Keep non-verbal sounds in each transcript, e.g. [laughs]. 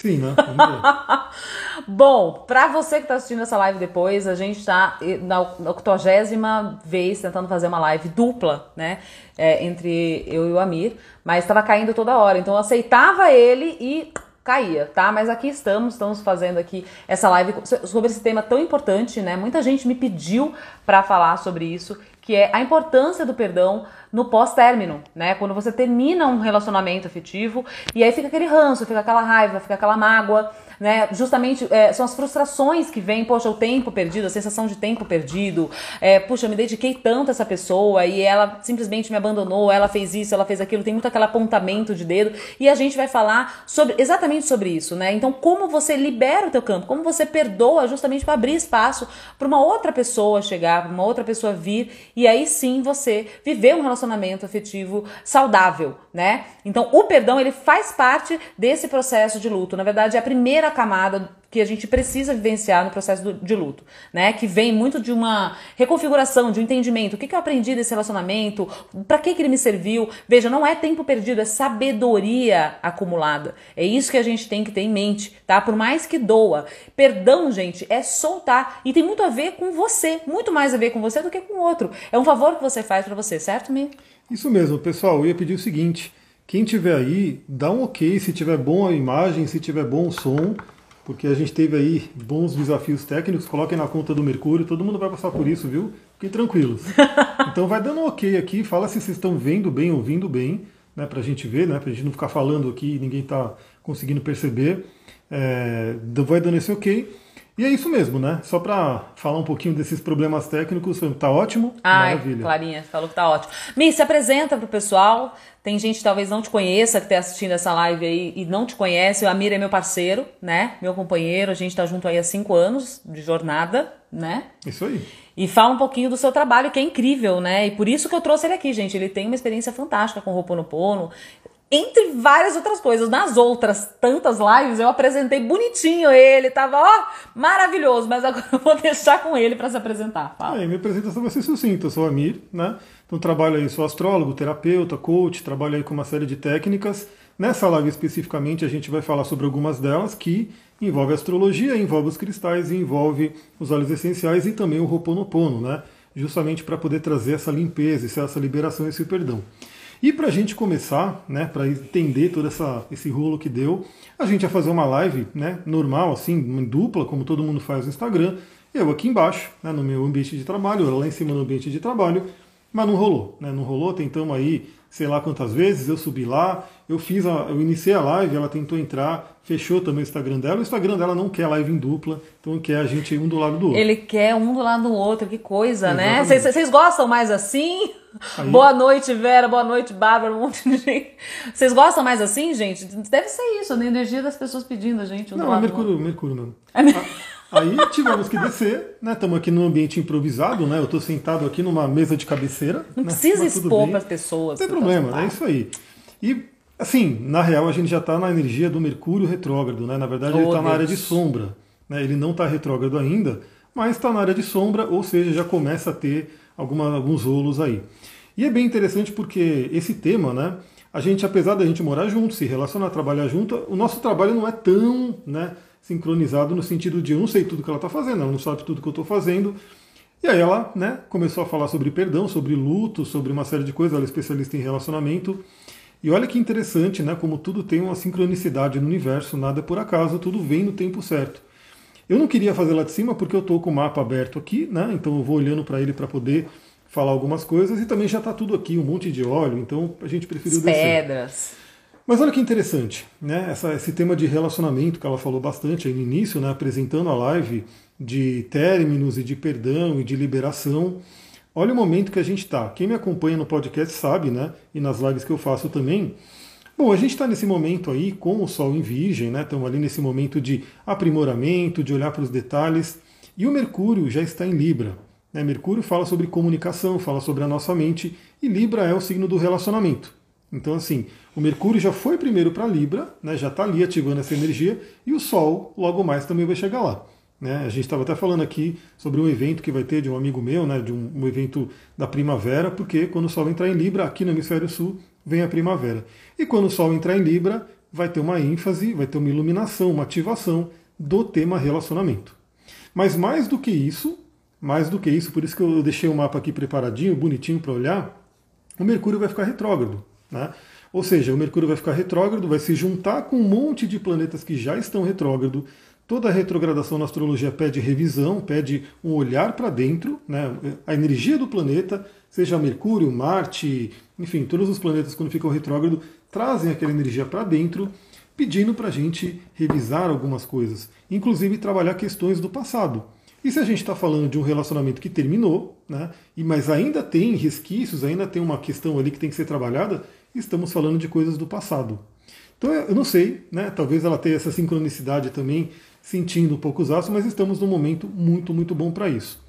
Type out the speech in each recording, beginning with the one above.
sim, né? [laughs] Bom, para você que está assistindo essa live depois, a gente está na 80 vez tentando fazer uma live dupla, né? É, entre eu e o Amir, mas estava caindo toda hora. Então eu aceitava ele e caía, tá? Mas aqui estamos, estamos fazendo aqui essa live sobre esse tema tão importante, né? Muita gente me pediu para falar sobre isso, que é a importância do perdão no pós-término, né? Quando você termina um relacionamento afetivo e aí fica aquele ranço, fica aquela raiva, fica aquela mágoa né? Justamente é, são as frustrações que vêm, poxa, o tempo perdido, a sensação de tempo perdido, é, puxa, eu me dediquei tanto a essa pessoa e ela simplesmente me abandonou, ela fez isso, ela fez aquilo, tem muito aquele apontamento de dedo e a gente vai falar sobre exatamente sobre isso, né? Então, como você libera o teu campo, como você perdoa justamente para abrir espaço para uma outra pessoa chegar, para uma outra pessoa vir e aí sim você viver um relacionamento afetivo saudável, né? Então, o perdão ele faz parte desse processo de luto. Na verdade, é a primeira camada que a gente precisa vivenciar no processo do, de luto, né? Que vem muito de uma reconfiguração, de um entendimento. O que, que eu aprendi desse relacionamento? Para que, que ele me serviu? Veja, não é tempo perdido, é sabedoria acumulada. É isso que a gente tem que ter em mente, tá? Por mais que doa. Perdão, gente, é soltar. E tem muito a ver com você, muito mais a ver com você do que com o outro. É um favor que você faz para você, certo, Mi? Isso mesmo, pessoal. Eu ia pedir o seguinte. Quem tiver aí, dá um ok se tiver bom a imagem, se tiver bom o som, porque a gente teve aí bons desafios técnicos. Coloquem na conta do Mercúrio, todo mundo vai passar por isso, viu? Fiquem tranquilos. [laughs] Então vai dando um ok aqui, fala se vocês estão vendo bem, ouvindo bem, né, pra gente ver, né, pra gente não ficar falando aqui e ninguém tá conseguindo perceber. É, vai dando esse ok. E é isso mesmo, né? Só para falar um pouquinho desses problemas técnicos, tá ótimo. Ai, Maravilha. Clarinha, falou que tá ótimo. Mi, se apresenta pro pessoal. Tem gente que talvez não te conheça, que tá assistindo essa live aí e não te conhece. O Amir é meu parceiro, né? Meu companheiro. A gente tá junto aí há cinco anos de jornada, né? Isso aí. E fala um pouquinho do seu trabalho, que é incrível, né? E por isso que eu trouxe ele aqui, gente. Ele tem uma experiência fantástica com o Roponopono entre várias outras coisas. Nas outras tantas lives eu apresentei bonitinho ele, tava ó, maravilhoso, mas agora eu vou [laughs] deixar com ele para se apresentar. Fala. É, minha apresentação vai ser sucinta, eu sou Amir, né? Então trabalho aí, sou astrólogo, terapeuta, coach, trabalho aí com uma série de técnicas. Nessa live especificamente a gente vai falar sobre algumas delas que envolve astrologia, envolve os cristais envolve os óleos essenciais e também o Ho'oponopono, né? Justamente para poder trazer essa limpeza, essa liberação, esse perdão. E para a gente começar, né, para entender todo essa, esse rolo que deu, a gente ia fazer uma live né, normal, assim, dupla, como todo mundo faz no Instagram. Eu aqui embaixo, né, no meu ambiente de trabalho, lá em cima no ambiente de trabalho, mas não rolou. Né, não rolou, tentamos aí sei lá quantas vezes, eu subi lá, eu fiz a, eu iniciei a live, ela tentou entrar, fechou também o Instagram dela. O Instagram dela não quer live em dupla, então quer a gente um do lado do outro. Ele quer um do lado do outro, que coisa, né? Exatamente. né? Vocês gostam mais assim? Aí... Boa noite, Vera, boa noite, Bárbara, um monte de gente. Vocês gostam mais assim, gente? Deve ser isso, a energia das pessoas pedindo a gente um não, do lado é Mercúrio, Mercúrio não. É Aí tivemos que descer, né? Estamos aqui num ambiente improvisado, né? Eu estou sentado aqui numa mesa de cabeceira. Não né? precisa expor para as pessoas. Não tem problema, tá é isso aí. E, assim, na real, a gente já está na energia do Mercúrio retrógrado, né? Na verdade, oh, ele está na área de sombra. Né? Ele não está retrógrado ainda, mas está na área de sombra, ou seja, já começa a ter alguma, alguns rolos aí. E é bem interessante porque esse tema, né? A gente, apesar da gente morar junto, se relacionar, trabalhar junto, o nosso trabalho não é tão, né? Sincronizado no sentido de eu não sei tudo que ela está fazendo, ela não sabe tudo que eu estou fazendo. E aí ela né, começou a falar sobre perdão, sobre luto, sobre uma série de coisas, ela é especialista em relacionamento. E olha que interessante, né, como tudo tem uma sincronicidade no universo, nada é por acaso, tudo vem no tempo certo. Eu não queria fazer lá de cima porque eu estou com o mapa aberto aqui, né, então eu vou olhando para ele para poder falar algumas coisas e também já está tudo aqui, um monte de óleo, então a gente preferiu As descer. Pedras. Mas olha que interessante, né? Essa, esse tema de relacionamento que ela falou bastante aí no início, né? apresentando a live de términos e de perdão e de liberação. Olha o momento que a gente está. Quem me acompanha no podcast sabe, né? E nas lives que eu faço também. Bom, a gente está nesse momento aí com o Sol em Virgem, né? Estamos ali nesse momento de aprimoramento, de olhar para os detalhes. E o Mercúrio já está em Libra. Né? Mercúrio fala sobre comunicação, fala sobre a nossa mente, e Libra é o signo do relacionamento. Então, assim, o Mercúrio já foi primeiro para Libra, né, já está ali ativando essa energia, e o Sol logo mais também vai chegar lá. Né? A gente estava até falando aqui sobre um evento que vai ter de um amigo meu, né, de um, um evento da primavera, porque quando o Sol entrar em Libra, aqui no Hemisfério Sul, vem a primavera. E quando o Sol entrar em Libra, vai ter uma ênfase, vai ter uma iluminação, uma ativação do tema relacionamento. Mas mais do que isso, mais do que isso, por isso que eu deixei o mapa aqui preparadinho, bonitinho para olhar, o Mercúrio vai ficar retrógrado. Né? Ou seja, o Mercúrio vai ficar retrógrado, vai se juntar com um monte de planetas que já estão retrógrado. Toda retrogradação na astrologia pede revisão, pede um olhar para dentro, né? a energia do planeta, seja Mercúrio, Marte, enfim, todos os planetas quando ficam retrógrado trazem aquela energia para dentro, pedindo para a gente revisar algumas coisas, inclusive trabalhar questões do passado. E se a gente está falando de um relacionamento que terminou, né, e mas ainda tem resquícios, ainda tem uma questão ali que tem que ser trabalhada, estamos falando de coisas do passado. Então eu não sei, né, talvez ela tenha essa sincronicidade também, sentindo um pouco os astros, mas estamos num momento muito, muito bom para isso.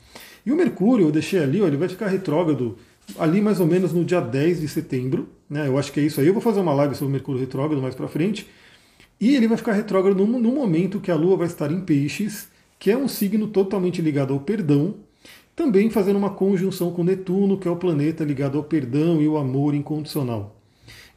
E o Mercúrio, eu deixei ali, ó, ele vai ficar retrógrado ali mais ou menos no dia 10 de setembro, né, eu acho que é isso aí, eu vou fazer uma live sobre o Mercúrio retrógrado mais para frente, e ele vai ficar retrógrado no, no momento que a Lua vai estar em peixes, que é um signo totalmente ligado ao perdão, também fazendo uma conjunção com Netuno, que é o planeta ligado ao perdão e o amor incondicional.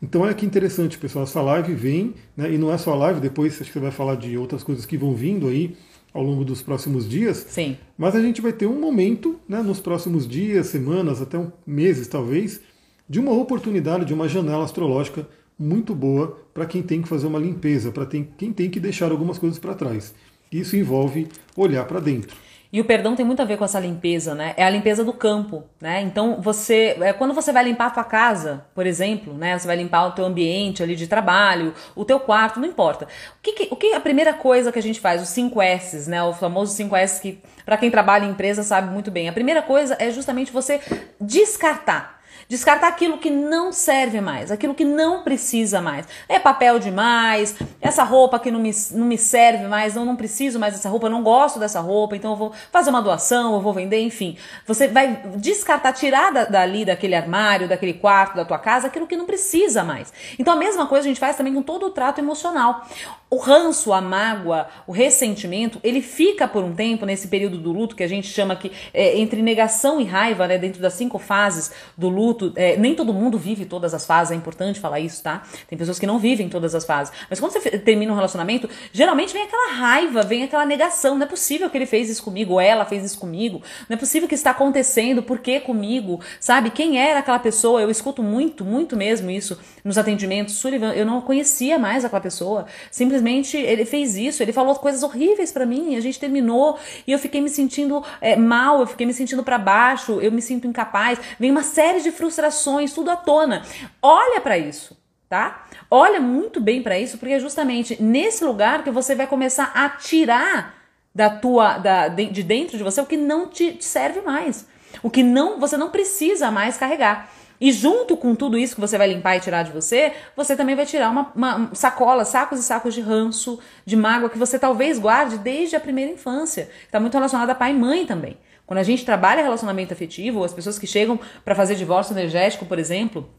Então é que interessante, pessoal. Essa live vem, né, e não é só a live, depois acho que você vai falar de outras coisas que vão vindo aí ao longo dos próximos dias. Sim. Mas a gente vai ter um momento, né, nos próximos dias, semanas, até um, meses talvez, de uma oportunidade, de uma janela astrológica muito boa para quem tem que fazer uma limpeza, para quem tem que deixar algumas coisas para trás. Isso envolve olhar para dentro. E o perdão tem muito a ver com essa limpeza, né? É a limpeza do campo, né? Então você, é, quando você vai limpar a tua casa, por exemplo, né? Você vai limpar o teu ambiente ali de trabalho, o teu quarto, não importa. O que, o que a primeira coisa que a gente faz? Os 5 S's, né? O famoso 5 S que para quem trabalha em empresa sabe muito bem. A primeira coisa é justamente você descartar. Descartar aquilo que não serve mais, aquilo que não precisa mais. É papel demais, essa roupa que não me, não me serve mais, eu não preciso mais dessa roupa, não gosto dessa roupa, então eu vou fazer uma doação, eu vou vender, enfim. Você vai descartar, tirar da, dali, daquele armário, daquele quarto, da tua casa, aquilo que não precisa mais. Então a mesma coisa a gente faz também com todo o trato emocional. O ranço, a mágoa, o ressentimento, ele fica por um tempo nesse período do luto que a gente chama que é, entre negação e raiva, né, dentro das cinco fases do luto. É, nem todo mundo vive todas as fases, é importante falar isso, tá? Tem pessoas que não vivem todas as fases. Mas quando você termina um relacionamento, geralmente vem aquela raiva, vem aquela negação. Não é possível que ele fez isso comigo, ou ela fez isso comigo. Não é possível que está acontecendo, por que comigo? Sabe? Quem era aquela pessoa? Eu escuto muito, muito mesmo isso nos atendimentos. Sullivan, eu não conhecia mais aquela pessoa. Simplesmente simplesmente ele fez isso, ele falou coisas horríveis para mim, a gente terminou e eu fiquei me sentindo é, mal, eu fiquei me sentindo para baixo, eu me sinto incapaz, vem uma série de frustrações, tudo à tona. Olha para isso, tá? Olha muito bem para isso, porque é justamente nesse lugar que você vai começar a tirar da tua da, de dentro de você o que não te serve mais. O que não você não precisa mais carregar. E junto com tudo isso que você vai limpar e tirar de você, você também vai tirar uma, uma sacola, sacos e sacos de ranço, de mágoa que você talvez guarde desde a primeira infância. Está muito relacionada a pai e mãe também. Quando a gente trabalha relacionamento afetivo, as pessoas que chegam para fazer divórcio energético, por exemplo,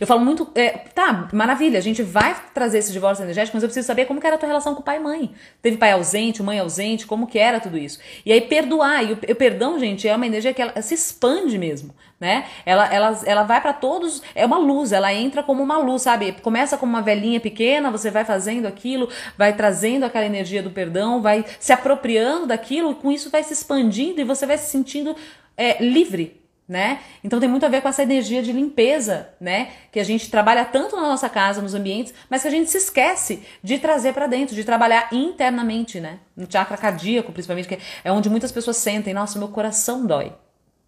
eu falo muito, é, tá, maravilha, a gente vai trazer esse divórcio energético, mas eu preciso saber como que era a tua relação com o pai e mãe. Teve pai ausente, mãe ausente, como que era tudo isso. E aí perdoar, e o, o perdão, gente, é uma energia que ela se expande mesmo, né? Ela, ela, ela vai para todos, é uma luz, ela entra como uma luz, sabe? Começa como uma velhinha pequena, você vai fazendo aquilo, vai trazendo aquela energia do perdão, vai se apropriando daquilo, e com isso vai se expandindo e você vai se sentindo é, livre, né? Então tem muito a ver com essa energia de limpeza, né? Que a gente trabalha tanto na nossa casa, nos ambientes, mas que a gente se esquece de trazer para dentro, de trabalhar internamente, né? No chakra cardíaco, principalmente, que é onde muitas pessoas sentem, nossa, meu coração dói,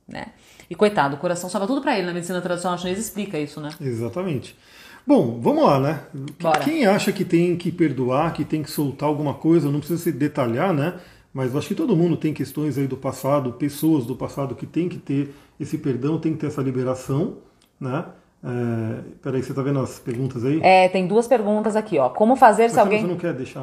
né? E coitado, o coração sobra tudo para ele. Na medicina tradicional chinesa explica isso, né? Exatamente. Bom, vamos lá, né? Bora. Quem acha que tem que perdoar, que tem que soltar alguma coisa, não precisa se detalhar, né? Mas eu acho que todo mundo tem questões aí do passado, pessoas do passado que tem que ter esse perdão, tem que ter essa liberação, né? É, peraí, você tá vendo as perguntas aí? É, tem duas perguntas aqui, ó. Como fazer Mas se alguém. Você não quer deixar.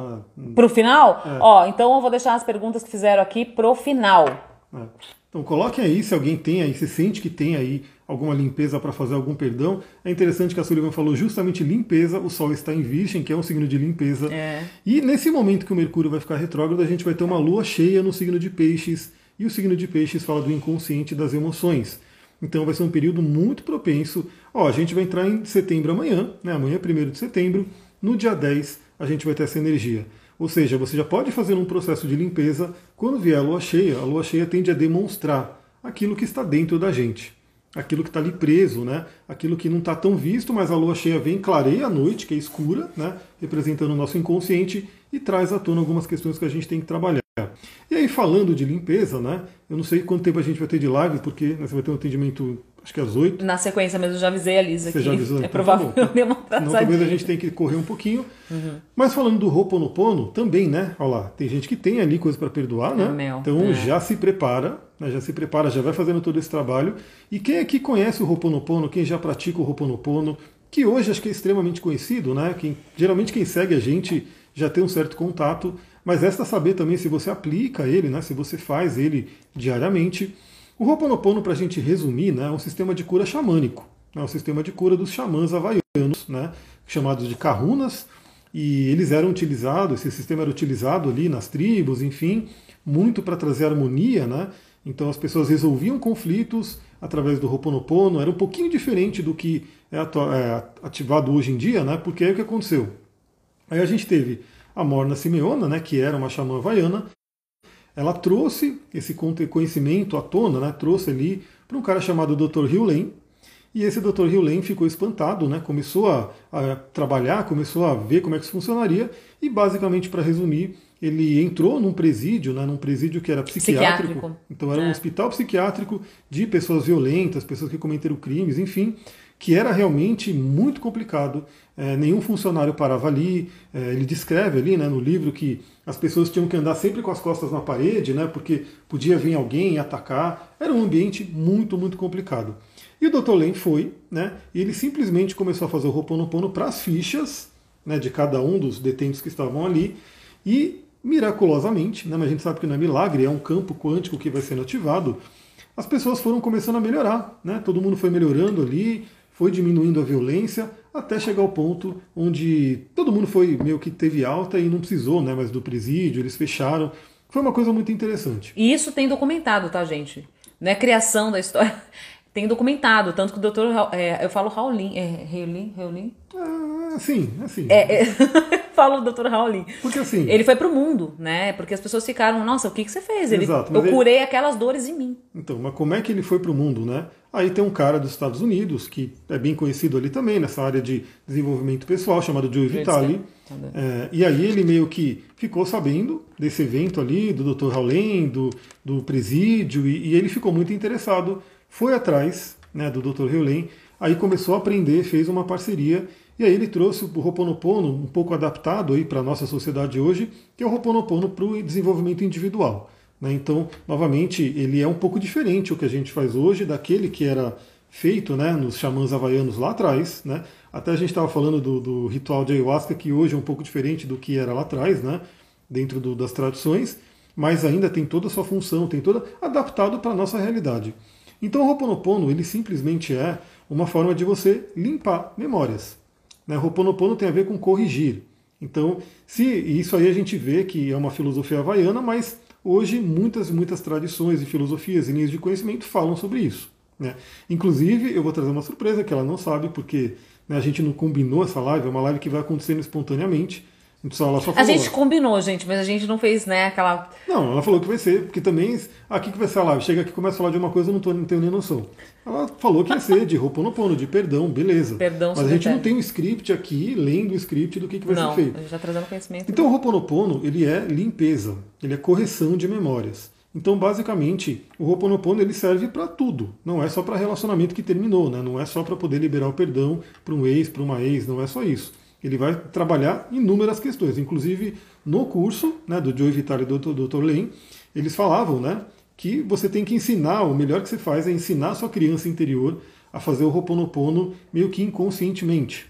Pro final? É. Ó, então eu vou deixar as perguntas que fizeram aqui pro final. É. Então coloquem aí se alguém tem aí, se sente que tem aí alguma limpeza para fazer algum perdão. É interessante que a Sullivan falou justamente limpeza, o Sol está em Virgem, que é um signo de limpeza. É. E nesse momento que o Mercúrio vai ficar retrógrado, a gente vai ter uma lua cheia no signo de Peixes, e o signo de Peixes fala do inconsciente das emoções. Então vai ser um período muito propenso. Ó, a gente vai entrar em setembro amanhã, né? Amanhã, 1 de setembro, no dia 10 a gente vai ter essa energia. Ou seja, você já pode fazer um processo de limpeza. Quando vier a lua cheia, a lua cheia tende a demonstrar aquilo que está dentro da gente. Aquilo que está ali preso, né? aquilo que não está tão visto, mas a lua cheia vem, clareia a noite, que é escura, né? representando o nosso inconsciente, e traz à tona algumas questões que a gente tem que trabalhar. E aí, falando de limpeza, né? Eu não sei quanto tempo a gente vai ter de live, porque né, você vai ter um atendimento acho que às oito. Na sequência mesmo, eu já avisei a Lisa Você aqui. já avisou? É então, provável que eu dê uma Não, talvez a gente tenha que correr um pouquinho. Uhum. Mas falando do Ho'oponopono, também, né? Olha lá, tem gente que tem ali coisa para perdoar, né? É meu. Então é. já se prepara, né, já se prepara, já vai fazendo todo esse trabalho. E quem aqui conhece o Ho'oponopono, quem já pratica o Ho'oponopono, que hoje acho que é extremamente conhecido, né? Quem, geralmente quem segue a gente já tem um certo contato, mas resta saber também se você aplica ele, né? Se você faz ele diariamente. O Ho'oponopono, para a gente resumir, né, é um sistema de cura xamânico. É um sistema de cura dos xamãs havaianos, né, chamados de kahunas, e eles eram utilizados, esse sistema era utilizado ali nas tribos, enfim, muito para trazer harmonia, né? Então as pessoas resolviam conflitos através do Ho'oponopono, era um pouquinho diferente do que é, é ativado hoje em dia, né? Porque aí o que aconteceu? Aí a gente teve a Morna Simeona, né, que era uma xamã havaiana, ela trouxe esse conhecimento à tona, né? trouxe ali para um cara chamado Dr. Hugh e esse Dr. Hugh ficou espantado, né? começou a, a, trabalhar, começou a ver como é que isso funcionaria, e basicamente, para resumir, ele entrou num presídio, né? num presídio que era psiquiátrico, psiquiátrico. então era é. um hospital psiquiátrico de pessoas violentas, pessoas que cometeram crimes, enfim, que era realmente muito complicado. É, nenhum funcionário parava ali. É, ele descreve ali né, no livro que as pessoas tinham que andar sempre com as costas na parede, né, porque podia vir alguém e atacar. Era um ambiente muito, muito complicado. E o Dr. Len foi, né, e ele simplesmente começou a fazer o Ho'oponopono para as fichas né, de cada um dos detentos que estavam ali. E miraculosamente, né, mas a gente sabe que não é milagre, é um campo quântico que vai sendo ativado, as pessoas foram começando a melhorar. Né, todo mundo foi melhorando ali, foi diminuindo a violência até chegar ao ponto onde todo mundo foi meio que teve alta e não precisou né, mais do presídio, eles fecharam. Foi uma coisa muito interessante. E isso tem documentado, tá, gente? Não é criação da história. [laughs] Tem documentado, tanto que o doutor. É, eu falo Raulin. É Raulin? Raulin? Ah, sim, assim. É, é [laughs] falo o doutor Raulin. Porque assim. Ele foi pro mundo, né? Porque as pessoas ficaram, nossa, o que, que você fez? Ele, Exato, eu curei ele... aquelas dores em mim. Então, mas como é que ele foi pro mundo, né? Aí tem um cara dos Estados Unidos, que é bem conhecido ali também, nessa área de desenvolvimento pessoal, chamado Joe Vitale. É, e aí ele meio que ficou sabendo desse evento ali, do Dr. Howland, do, do presídio, e, e, ele ficou muito interessado, foi atrás né, do Dr. Howland, aí começou a aprender, fez uma parceria, e aí ele trouxe o Ho'oponopono um pouco adaptado para a nossa sociedade hoje, que é o Ho'oponopono para o desenvolvimento individual. Né? Então, novamente, ele é um pouco diferente o que a gente faz hoje daquele que era feito né, nos xamãs havaianos lá atrás. Né? Até a gente estava falando do, do, ritual de ayahuasca, que hoje é um pouco diferente do que era lá atrás, né? dentro do, das tradições, mas ainda tem toda a sua função, tem toda adaptado para a nossa realidade. Então, o Ho'oponopono, ele simplesmente é uma forma de você limpar memórias. Né? Ho'oponopono tem a ver com corrigir. Então, se isso aí a gente vê que é uma filosofia havaiana, mas Hoje, muitas, muitas tradições e filosofias e linhas de conhecimento falam sobre isso. Né? Inclusive, eu vou trazer uma surpresa que ela não sabe, porque né, a gente não combinou essa live, é uma live que vai acontecendo espontaneamente. Então, ela só falou, a gente combinou, gente, mas a gente não fez, né, aquela. Não, ela falou que vai ser, porque também. Aqui que vai ser a live. Chega aqui e começa a falar de uma coisa, eu não, tô, não tenho nem noção. Ela falou que ia ser de Ho'oponopono, de perdão, beleza. Perdão, Mas a gente não tem um script aqui, lendo o script do que, que vai não, ser feito. A gente já tá trazendo conhecimento. Então o Ho'oponopono, ele é limpeza, ele é correção de memórias. Então, basicamente, o Ho'oponopono ele serve para tudo. Não é só para relacionamento que terminou, né? Não é só para poder liberar o perdão para um ex, para uma ex, não é só isso ele vai trabalhar inúmeras questões. Inclusive, no curso né, do Joe Vitale e do Dr. Len, eles falavam né, que você tem que ensinar, o melhor que você faz é ensinar a sua criança interior a fazer o Ho'oponopono meio que inconscientemente.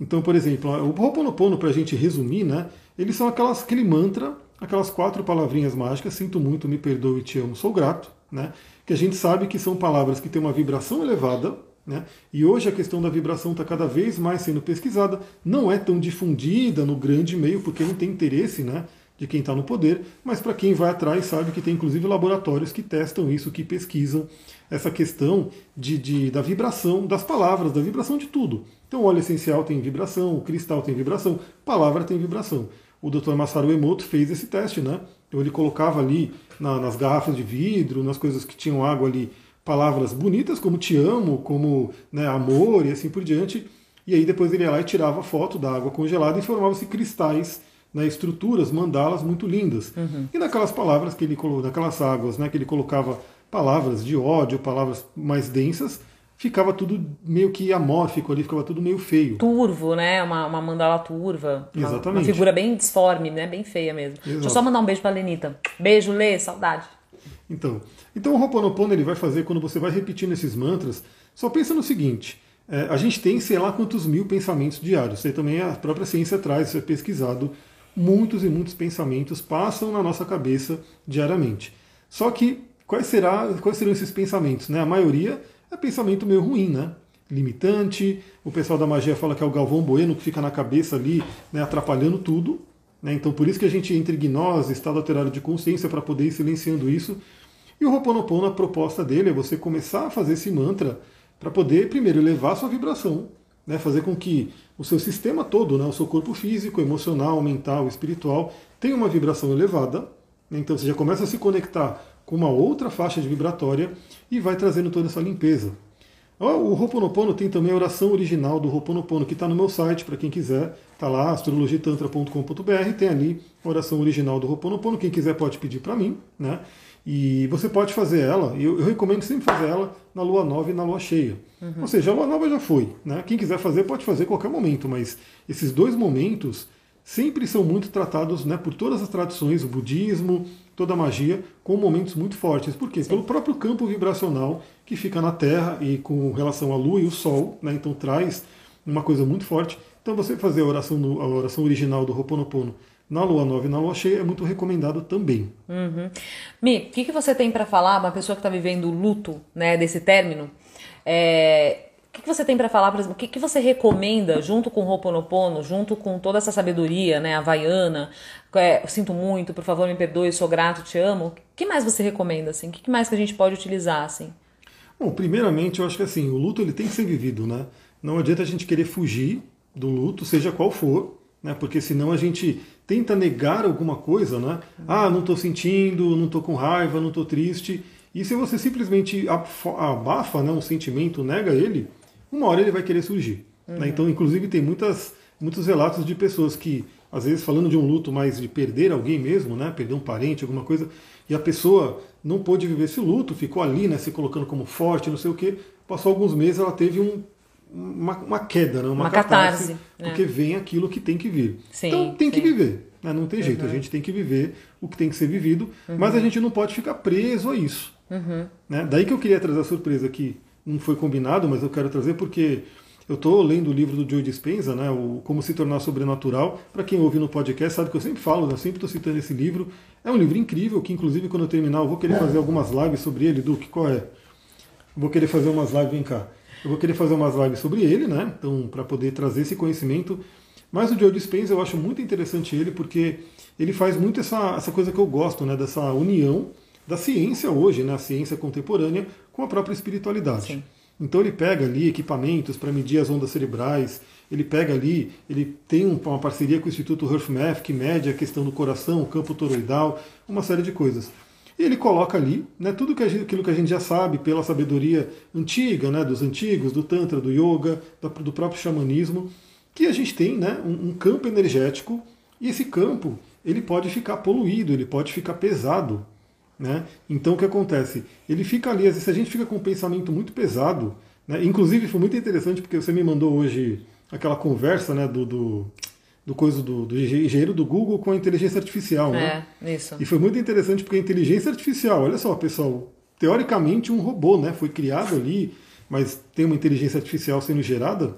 Então, por exemplo, o Ho'oponopono, para a gente resumir, né, eles são aquelas, aquele mantra, aquelas quatro palavrinhas mágicas, sinto muito, me perdoe, te amo, sou grato, né, que a gente sabe que são palavras que têm uma vibração elevada, né? E hoje a questão da vibração está cada vez mais sendo pesquisada, não é tão difundida no grande meio, porque não tem interesse né, de quem está no poder, mas para quem vai atrás sabe que tem inclusive laboratórios que testam isso, que pesquisam essa questão de, de, da vibração das palavras, da vibração de tudo. Então o óleo essencial tem vibração, o cristal tem vibração, palavra tem vibração. O Dr. Masaru Emoto fez esse teste, né? Então ele colocava ali na, nas garrafas de vidro, nas coisas que tinham água ali, palavras bonitas como te amo, como né, amor e assim por diante. E aí depois ele ia lá e tirava foto da água congelada e formava-se cristais, né, estruturas, mandalas muito lindas. Uhum. E naquelas palavras que ele colocou, naquelas águas, né, que ele colocava palavras de ódio, palavras mais densas, ficava tudo meio que amórfico ali, ficava tudo meio feio. Turvo, né? Uma, uma mandala turva. Uma, Exatamente. Uma figura bem disforme, né? Bem feia mesmo. Exato. Deixa eu só mandar um beijo pra Lenita. Beijo, Lê, saudade. Então, então o Ho'oponopono ele vai fazer quando você vai repetindo esses mantras, só pensa no seguinte, é, a gente tem sei lá quantos mil pensamentos diários, isso aí também a própria ciência traz, isso é pesquisado, muitos e muitos pensamentos passam na nossa cabeça diariamente. Só que quais, será, quais seriam esses pensamentos? Né? A maioria é pensamento meio ruim, né? Limitante, o pessoal da magia fala que é o Galvão Bueno que fica na cabeça ali, né, atrapalhando tudo. Né? Então por isso que a gente entra em gnose, estado alterado de consciência, para poder ir silenciando isso. E o Ho'oponopono, a proposta dele é você começar a fazer esse mantra para poder, primeiro, elevar sua vibração, né, fazer com que o seu sistema todo, né, o seu corpo físico, emocional, mental, espiritual, tenha uma vibração elevada. Né, então você já começa a se conectar com uma outra faixa de vibratória e vai trazendo toda essa limpeza. O Ho'oponopono tem também a oração original do Ho'oponopono, que está no meu site, para quem quiser. Está lá, astrologitantra.com.br, tem ali a oração original do Ho'oponopono. Quem quiser pode pedir para mim. Né? E você pode fazer ela, eu, eu, recomendo sempre fazer ela na lua nova e na lua cheia. Uhum. Ou seja, a lua nova já foi. Né? Quem quiser fazer pode fazer a qualquer momento, mas esses dois momentos sempre são muito tratados né, por todas as tradições, o budismo, toda a magia, com momentos muito fortes. Por quê? Sim. Pelo próprio campo vibracional que fica na Terra e com relação à Lua e o Sol, né, então traz uma coisa muito forte. Então você fazer a oração, a oração original do Ho'oponopono na lua nova e na lua cheia é muito recomendado também. Uhum. Mi, o que, que você tem para falar, uma pessoa que está vivendo o luto né, desse término? É, o que, que você tem para falar, por exemplo, o que, que você recomenda junto com o Ho'oponopono, junto com toda essa sabedoria né, havaiana, é, sinto muito, por favor me perdoe, sou grato, te amo, o que mais você recomenda, assim? O que mais que a gente pode utilizar, assim? Bom, primeiramente eu acho que assim, o luto ele tem que ser vivido, né? Não adianta a gente querer fugir do luto, seja qual for, né? Porque senão a gente tenta negar alguma coisa, né? Ah, não estou sentindo, não estou com raiva, não estou triste. E se você simplesmente abafa né, um sentimento, nega ele, uma hora ele vai querer surgir. Né? Uhum. Né? Então, inclusive, tem muitas, muitos relatos de pessoas que, às vezes, falando de um luto mais de perder alguém mesmo, né? Perder um parente, alguma coisa, e a pessoa não pôde viver esse luto, ficou ali, né? Se colocando como forte, não sei o quê. Passou alguns meses, ela teve um uma, uma queda, né? uma, uma catarse, catarse porque é. vem aquilo que tem que vir. Sim, então tem sim. que viver, né? não tem jeito, uhum. a gente tem que viver o que tem que ser vivido, uhum. mas a gente não pode ficar preso a isso. Uhum. Né? Daí que eu queria trazer a surpresa que não foi combinado, mas eu quero trazer porque eu estou lendo o livro do Joe Dispenza, né, o Como se tornar sobrenatural. Para quem ouve no podcast sabe que eu sempre falo, né, eu sempre estou citando esse livro. É um livro incrível que, inclusive, quando eu terminar, eu vou querer fazer algumas lives sobre ele. Duque, qual é? Vou querer fazer umas lives, vem cá. Eu vou querer fazer umas lives sobre ele, né? Então, para poder trazer esse conhecimento. Mas o Joe Dispenza eu acho muito interessante ele, porque ele faz muito essa, essa coisa que eu gosto, né? Dessa união da ciência hoje, né? A ciência contemporânea com a própria espiritualidade. Sim. Então ele pega ali equipamentos para medir as ondas cerebrais, ele pega ali, ele tem uma parceria com o Instituto HearthMath que mede a questão do coração, o campo toroidal, uma série de coisas. E ele coloca ali né, tudo aquilo que a gente já sabe pela sabedoria antiga, né, dos antigos, do Tantra, do Yoga, do próprio xamanismo, que a gente tem né, um, um campo energético e esse campo ele pode ficar poluído, ele pode ficar pesado. Né? Então o que acontece? Ele fica ali, às vezes a gente fica com um pensamento muito pesado, né? inclusive foi muito interessante porque você me mandou hoje aquela conversa né, do, do do coisa do, do engenheiro do Google com a inteligência artificial, né? É, isso. E foi muito interessante porque a inteligência artificial, olha só, pessoal, teoricamente um robô, né? Foi criado ali, mas tem uma inteligência artificial sendo gerada,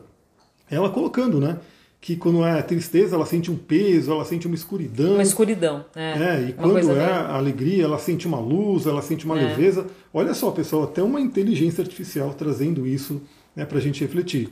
ela colocando, né? Que quando é tristeza, ela sente um peso, ela sente uma escuridão. Uma escuridão, é. é e quando é bem... alegria, ela sente uma luz, ela sente uma é. leveza. Olha só, pessoal, até uma inteligência artificial trazendo isso né, para a gente refletir.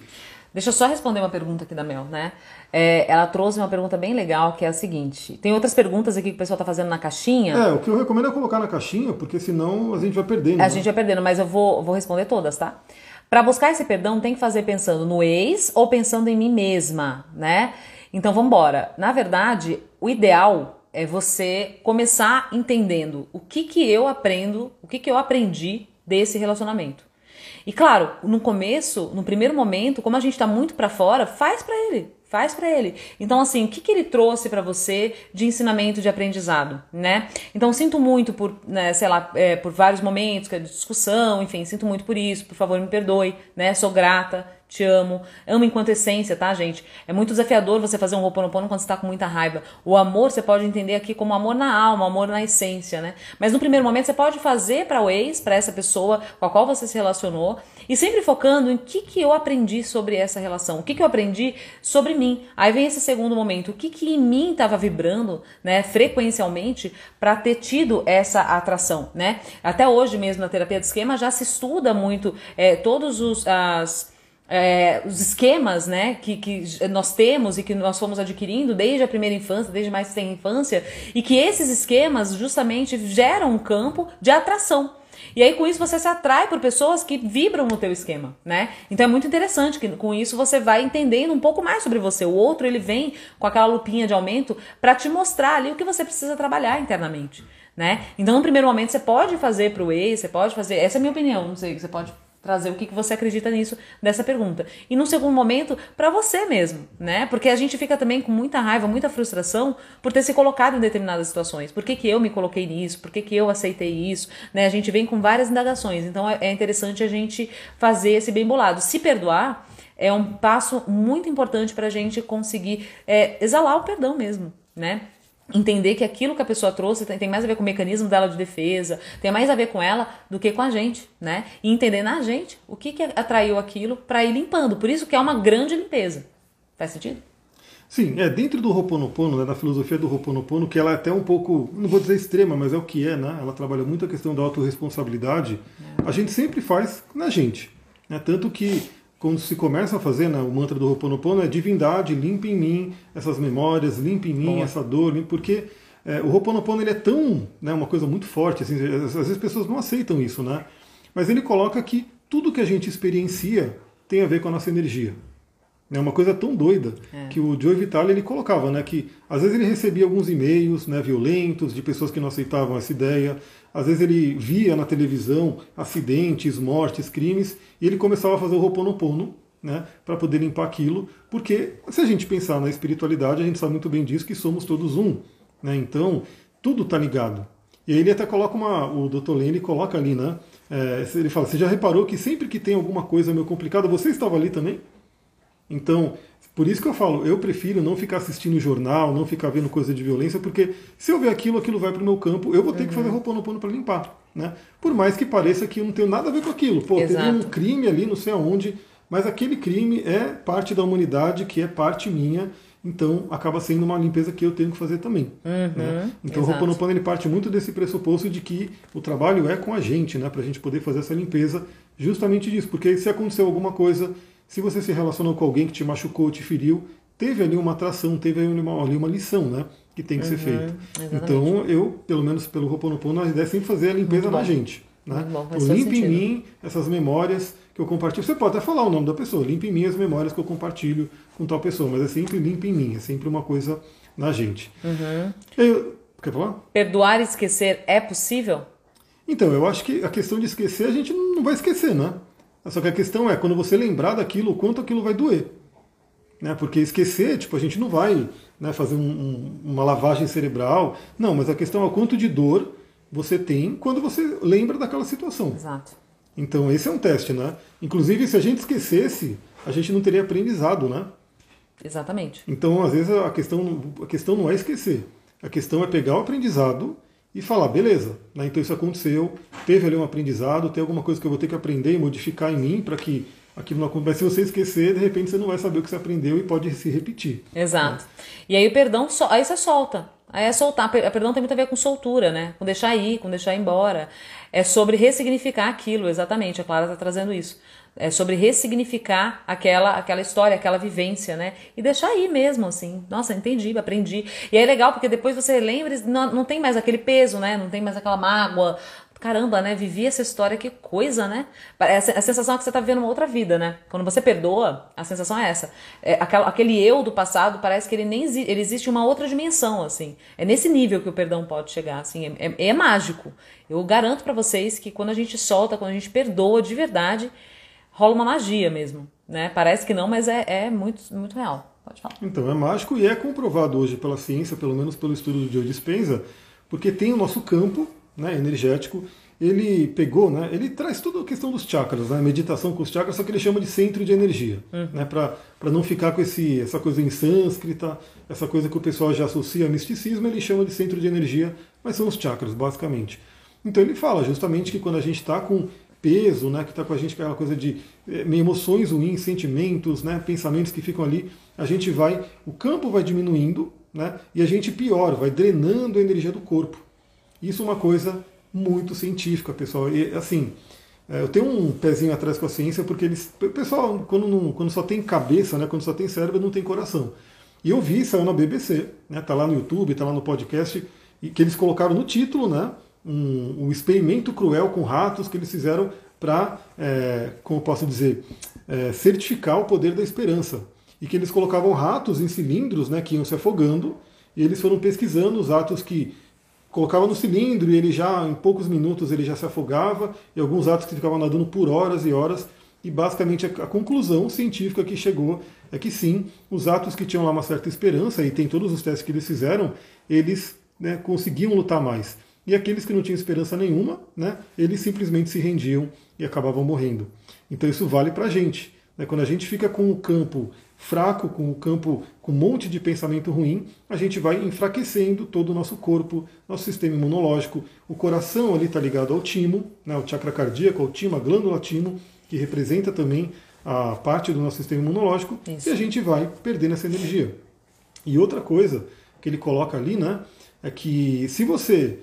Deixa eu só responder uma pergunta aqui da Mel, né? É, ela trouxe uma pergunta bem legal, que é a seguinte. Tem outras perguntas aqui que o pessoal tá fazendo na caixinha. É, o que eu recomendo é colocar na caixinha, porque senão a gente vai perdendo. A né? gente vai perdendo, mas eu vou, vou responder todas, tá? Para buscar esse perdão, tem que fazer pensando no ex ou pensando em mim mesma, né? Então vamos embora. Na verdade, o ideal é você começar entendendo o que que eu aprendo, o que que eu aprendi desse relacionamento. E claro, no começo, no primeiro momento, como a gente está muito para fora, faz para ele. Faz para ele. Então, assim, o que, que ele trouxe para você de ensinamento, de aprendizado, né? Então, sinto muito por, né, sei lá, é, por vários momentos de discussão, enfim, sinto muito por isso, por favor, me perdoe, né? Sou grata, te amo. Amo enquanto essência, tá, gente? É muito desafiador você fazer um Ho'oponopono quando você tá com muita raiva. O amor você pode entender aqui como amor na alma, amor na essência, né? Mas no primeiro momento você pode fazer para o ex, para essa pessoa com a qual você se relacionou, e sempre focando em que, que eu aprendi sobre essa relação, o que, que eu aprendi sobre mim. Aí vem esse segundo momento, o que, que em mim estava vibrando, né, frequencialmente, para ter tido essa atração, né? Até hoje mesmo na terapia de esquema já se estuda muito é, todos os as é, os esquemas né, que, que nós temos e que nós fomos adquirindo desde a primeira infância, desde mais tem infância, e que esses esquemas justamente geram um campo de atração. E aí com isso você se atrai por pessoas que vibram no teu esquema, né? Então é muito interessante que com isso você vai entendendo um pouco mais sobre você. O outro ele vem com aquela lupinha de aumento para te mostrar ali o que você precisa trabalhar internamente, né? Então no primeiro momento você pode fazer pro ex, você pode fazer, essa é a minha opinião, não sei, você pode trazer o que, que você acredita nisso dessa pergunta. E no segundo momento, para você mesmo, né? Porque a gente fica também com muita raiva, muita frustração por ter se colocado em determinadas situações. Por que, que eu me coloquei nisso? Por que, que eu aceitei isso? Né? A gente vem com várias indagações. Então é, é interessante a gente fazer esse bem bolado. Se perdoar é um passo muito importante para a gente conseguir é, exalar o perdão mesmo, né? Entender que aquilo que a pessoa trouxe tem, mais a ver com o mecanismo dela de defesa, tem mais a ver com ela do que com a gente, né? E entender na gente o que, que atraiu aquilo para ir limpando. Por isso que é uma grande limpeza. Faz sentido? Sim, é dentro do Ho'oponopono, né, da filosofia do Ho'oponopono, que ela é até um pouco, não vou dizer extrema, mas é o que é, né? Ela trabalha muito a questão da autorresponsabilidade. É. A gente sempre faz na gente. Né? Tanto que quando se começa a fazer né, o mantra do Ho'oponopono, é divindade, limpe em mim essas memórias, limpe em mim essa dor, porque é, o Ho'oponopono ele é tão, né, uma coisa muito forte, assim, às vezes as pessoas não aceitam isso, né? Mas ele coloca que tudo que a gente experiencia tem a ver com a nossa energia. É uma coisa tão doida é. que o Joe Vitale ele colocava, né, que às vezes ele recebia alguns e-mails, né, violentos de pessoas que não aceitavam essa ideia. Às vezes ele via na televisão acidentes, mortes, crimes e ele começava a fazer o Ho'oponopono, né, para poder limpar aquilo, porque se a gente pensar na espiritualidade, a gente sabe muito bem disso que somos todos um, né? Então tudo está ligado. E aí ele até coloca uma, o Dr. Lane coloca ali, né? É, ele fala: você já reparou que sempre que tem alguma coisa meio complicada, você estava ali também? Então, por isso que eu falo, eu prefiro não ficar assistindo jornal, não ficar vendo coisa de violência, porque se eu ver aquilo, aquilo vai para o meu campo, eu vou ter uhum. que fazer roupa no pano para limpar. Né? Por mais que pareça que eu não tenho nada a ver com aquilo. Pô, Exato. teve um crime ali, não sei aonde, mas aquele crime é parte da humanidade, que é parte minha, então acaba sendo uma limpeza que eu tenho que fazer também. Uhum, né? Então o Ho'oponopono ele parte muito desse pressuposto de que o trabalho é com a gente, né? para a gente poder fazer essa limpeza justamente disso, porque se aconteceu alguma coisa se você se relacionou com alguém que te machucou, te feriu, teve ali uma atração, teve ali uma, ali uma lição, né? Que tem que uhum, ser feita. Então, eu, pelo menos pelo Ho'oponopono, a ideia é sempre fazer a limpeza na gente. Né? Eu limpo em mim essas memórias que eu compartilho. Você pode até falar o nome da pessoa, limpe em mim as memórias que eu compartilho com tal pessoa, mas é sempre limpe em mim, é sempre uma coisa na gente. Uhum. Eu, quer falar? Perdoar e esquecer é possível? Então, eu acho que a questão de esquecer a gente não vai esquecer, né? Só que a questão é, quando você lembrar daquilo, o quanto aquilo vai doer. Né? Porque esquecer, tipo, a gente não vai né, fazer um, um, uma lavagem cerebral. Não, mas a questão é o quanto de dor você tem quando você lembra daquela situação. Exato. Então esse é um teste, né? Inclusive, se a gente esquecesse, a gente não teria aprendizado, né? Exatamente. Então, às vezes, a questão, a questão não é esquecer. A questão é pegar o aprendizado e falar, beleza, né, então isso aconteceu, teve ali um aprendizado, tem alguma coisa que eu vou ter que aprender e modificar em mim para que aquilo não acontece. Se você esquecer, de repente você não vai saber o que você aprendeu e pode se repetir. Exato. Né? E aí o perdão, aí você solta. É soltar. Perdão tem muito a ver com soltura, né? Com deixar ir, com deixar ir embora. É sobre ressignificar aquilo, exatamente. A Clara está trazendo isso. É sobre ressignificar aquela, aquela história, aquela vivência, né? E deixar ir mesmo, assim. Nossa, entendi, aprendi. E é legal porque depois você lembra, não, não tem mais aquele peso, né? Não tem mais aquela mágoa, caramba, né? Vivi essa história, que coisa, né? A sensação é que você tá vivendo uma outra vida, né? Quando você perdoa, a sensação é essa. É, aquela, aquele eu do passado parece que ele nem ele existe uma outra dimensão, assim. É nesse nível que o perdão pode chegar, assim. É, é, é mágico. Eu garanto para vocês que quando a gente solta, quando a gente perdoa de verdade, rola uma magia mesmo, né? Parece que não, mas é, é muito, muito real. Pode falar. Então, é mágico e é comprovado hoje pela ciência, pelo menos pelo estudo do Joe Dispenza, porque tem o nosso campo né, energético, ele pegou, né, ele traz toda a questão dos chakras, né, meditação com os chakras, só que ele chama de centro de energia, uhum. né, para não ficar com esse, essa coisa em sânscrita, essa coisa que o pessoal já associa a misticismo, ele chama de centro de energia, mas são os chakras, basicamente. Então ele fala justamente que quando a gente está com peso, né, que está com a gente aquela coisa de é, emoções ruins, sentimentos, né, pensamentos que ficam ali, a gente vai, o campo vai diminuindo, né, e a gente pior, vai drenando a energia do corpo. Isso é uma coisa muito científica, pessoal. E assim, é, eu tenho um pezinho atrás com a ciência porque eles, pessoal, quando, não, quando só tem cabeça, né, quando só tem cérebro, não tem coração. E eu vi, saiu na BBC, né, tá lá no YouTube, tá lá no podcast, e que eles colocaram no título, né, um, um experimento cruel com ratos que eles fizeram para, é, como posso dizer, é, certificar o poder da esperança. E que eles colocavam ratos em cilindros, né, que iam se afogando, e eles foram pesquisando os atos que colocava no cilindro e ele já, em poucos minutos, ele já se afogava, e alguns atos que ficavam nadando por horas e horas. E basicamente a, conclusão científica que chegou é que sim, os atos que tinham lá uma certa esperança, e tem todos os testes que eles fizeram, eles né, conseguiam lutar mais. E aqueles que não tinham esperança nenhuma, né, eles simplesmente se rendiam e acabavam morrendo. Então isso vale para a gente. Né, quando a gente fica com o campo fraco, com o campo com um monte de pensamento ruim, a gente vai enfraquecendo todo o nosso corpo, nosso sistema imunológico. O coração ali está ligado ao timo, né, o chakra cardíaco, ao timo, a glândula timo, que representa também a parte do nosso sistema imunológico, Isso. e a gente vai perdendo essa energia. E outra coisa que ele coloca ali, né, é que se você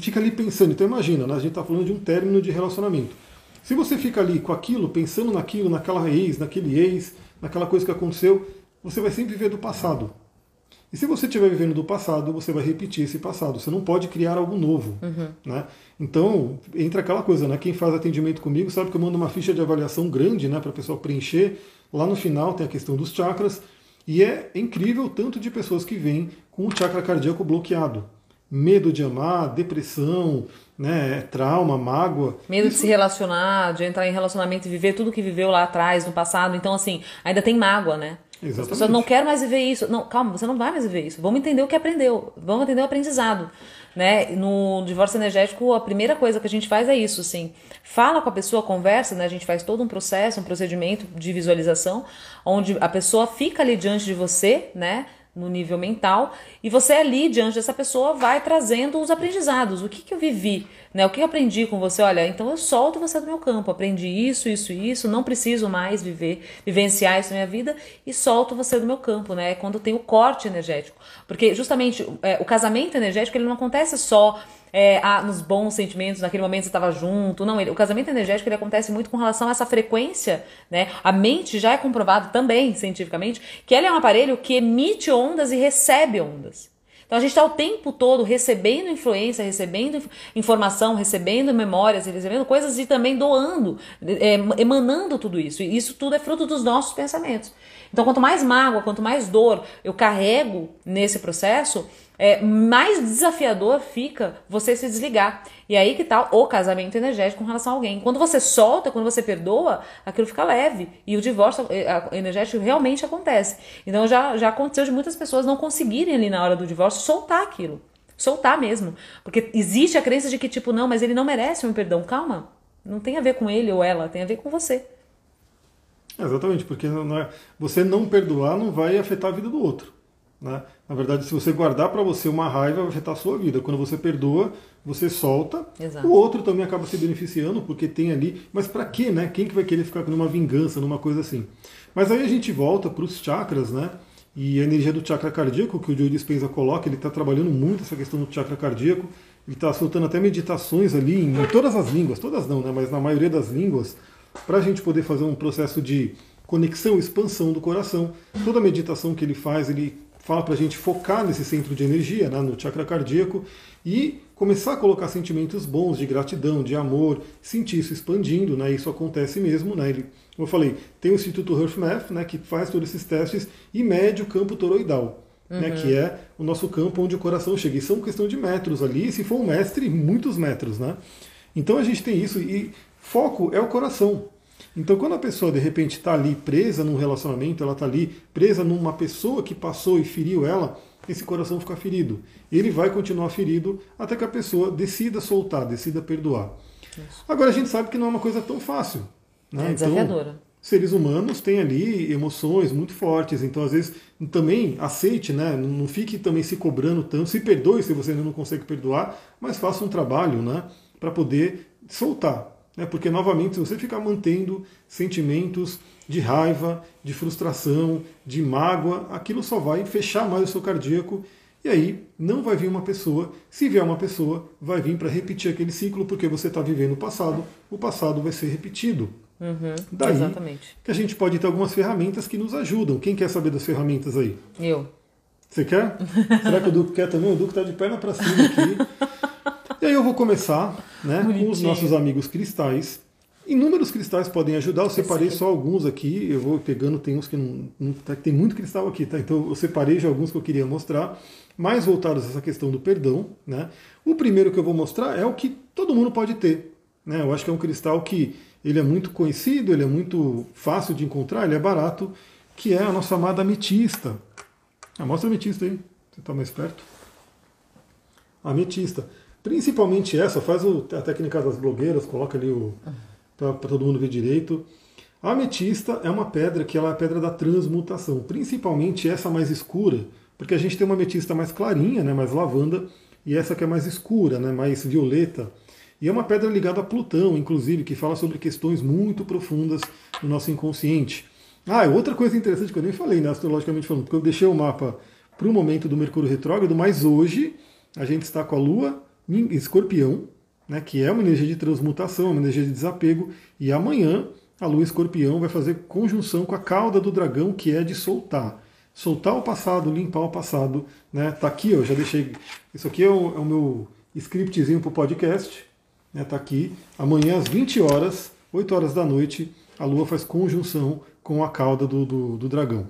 fica ali pensando, então imagina, né, a gente está falando de um término de relacionamento. Se você fica ali com aquilo, pensando naquilo, naquela ex, naquele ex, naquela coisa que aconteceu, você vai sempre viver do passado. E se você estiver vivendo do passado, você vai repetir esse passado. Você não pode criar algo novo. Uhum. Né? Então, entra aquela coisa, né? Quem faz atendimento comigo sabe que eu mando uma ficha de avaliação grande né, para o pessoal preencher. Lá no final tem a questão dos chakras. E é incrível o tanto de pessoas que vêm com o chakra cardíaco bloqueado. Medo de amar, depressão, né, trauma, mágoa. Medo Isso... de se relacionar, de entrar em relacionamento e viver tudo que viveu lá atrás, no passado. Então, assim, ainda tem mágoa, né? Exatamente. As pessoas não querem mais viver isso. Não, calma, você não vai mais viver isso. Vamos entender o que aprendeu. Vamos entender o aprendizado. Né? No divórcio energético, a primeira coisa que a gente faz é isso, assim. Fala com a pessoa, conversa, né? A gente faz todo um processo, um procedimento de visualização, onde a pessoa fica ali diante de você, né? No nível mental, e você ali, diante dessa pessoa, vai trazendo os aprendizados. O que, que eu vivi? Né? O que eu aprendi com você? Olha, então eu solto você do meu campo, aprendi isso, isso, isso, não preciso mais viver, vivenciar isso na minha vida e solto você do meu campo, né? É quando tem o corte energético. Porque justamente é, o casamento energético ele não acontece só é, ah, nos bons sentimentos, naquele momento você estava junto. Não, ele, o casamento energético ele acontece muito com relação a essa frequência, né? A mente já é comprovado também cientificamente que ela é um aparelho que emite ondas e recebe ondas. Então a gente está o tempo todo recebendo influência, recebendo informação, recebendo memórias, recebendo coisas e também doando, é, emanando tudo isso. E isso tudo é fruto dos nossos pensamentos. Então, quanto mais mágoa, quanto mais dor eu carrego nesse processo, é, mais desafiador fica você se desligar. E aí que tá o casamento energético com relação a alguém. Quando você solta, quando você perdoa, aquilo fica leve. E o divórcio é, energético realmente acontece. Então já, já aconteceu de muitas pessoas não conseguirem ali na hora do divórcio soltar aquilo. Soltar mesmo. Porque existe a crença de que, tipo, não, mas ele não merece um perdão. Calma. Não tem a ver com ele ou ela, tem a ver com você. Exatamente, porque não é, você não perdoar não vai afetar a vida do outro. Né? Na verdade, se você guardar para você uma raiva, vai afetar a sua vida. Quando você perdoa, você solta. Exato. O outro também acaba se beneficiando, porque tem ali. Mas para quê, né? Quem que vai querer ficar numa vingança, numa coisa assim? Mas aí a gente volta para os chakras, né? E a energia do chakra cardíaco, que o Joe Dispenza coloca, ele está trabalhando muito essa questão do chakra cardíaco. Ele está soltando até meditações ali em, em todas as línguas, todas não, né? Mas na maioria das línguas, para a gente poder fazer um processo de conexão, expansão do coração. Toda meditação que ele faz, ele fala para a gente focar nesse centro de energia, né, no chakra cardíaco, e começar a colocar sentimentos bons de gratidão, de amor, sentir isso expandindo, né, isso acontece mesmo. Né, ele, como eu falei, tem o Instituto HearthMath, né, que faz todos esses testes e mede o campo toroidal. Uhum. Né, que é o nosso campo onde o coração chega. E são questão de metros ali, se for um mestre, muitos metros. Né? Então a gente tem isso, e foco é o coração. Então, quando a pessoa de repente está ali presa num relacionamento, ela está ali presa numa pessoa que passou e feriu ela, esse coração fica ferido. Ele vai continuar ferido até que a pessoa decida soltar, decida perdoar. Isso. Agora, a gente sabe que não é uma coisa tão fácil. Né? É Então, seres humanos têm ali emoções muito fortes, então às vezes também aceite, né? não fique também se cobrando tanto, se perdoe se você ainda não consegue perdoar, mas faça um trabalho né? para poder soltar. Né? Porque, novamente, se você ficar mantendo sentimentos de raiva, de frustração, de mágoa, aquilo só vai fechar mais o seu cardíaco e aí não vai vir uma pessoa. Se vier uma pessoa, vai vir para repetir aquele ciclo, porque você está vivendo o passado, o passado vai ser repetido. Uhum, Daí exatamente. que a gente pode ter algumas ferramentas que nos ajudam. Quem quer saber das ferramentas aí? Eu. Você quer? [laughs] Será que o Duque quer também? O Duque está de perna para cima aqui. [laughs] E aí eu vou começar né, com os nossos amigos cristais. Inúmeros cristais podem ajudar, eu separei só alguns aqui, eu vou pegando, tem uns que não, não tá, tem muito cristal aqui, tá? Então eu separei já alguns que eu queria mostrar, mais voltados a essa questão do perdão. Né? O primeiro que eu vou mostrar é o que todo mundo pode ter. Né? Eu acho que é um cristal que ele é muito conhecido, ele é muito fácil de encontrar, ele é barato, que é a nossa amada ametista. Ah, mostra a ametista aí, você está mais perto. Ametista. Principalmente essa, faz o, a técnica das blogueiras, coloca ali o para todo mundo ver direito. A ametista é uma pedra que ela é a pedra da transmutação, principalmente essa mais escura, porque a gente tem uma ametista mais clarinha, né, mais lavanda, e essa que é mais escura, né, mais violeta. E é uma pedra ligada a Plutão, inclusive, que fala sobre questões muito profundas no nosso inconsciente. Ah, outra coisa interessante que eu nem falei, né, astrologicamente falando, porque eu deixei o mapa para o momento do Mercúrio retrógrado, mas hoje a gente está com a Lua escorpião, né, que é uma energia de transmutação, uma energia de desapego, e amanhã a lua escorpião vai fazer conjunção com a cauda do dragão, que é de soltar. Soltar o passado, limpar o passado. Né? Tá aqui, eu já deixei. Isso aqui é o, é o meu scriptzinho para o podcast. Né? Tá aqui. Amanhã às 20 horas, 8 horas da noite, a lua faz conjunção com a cauda do, do, do dragão.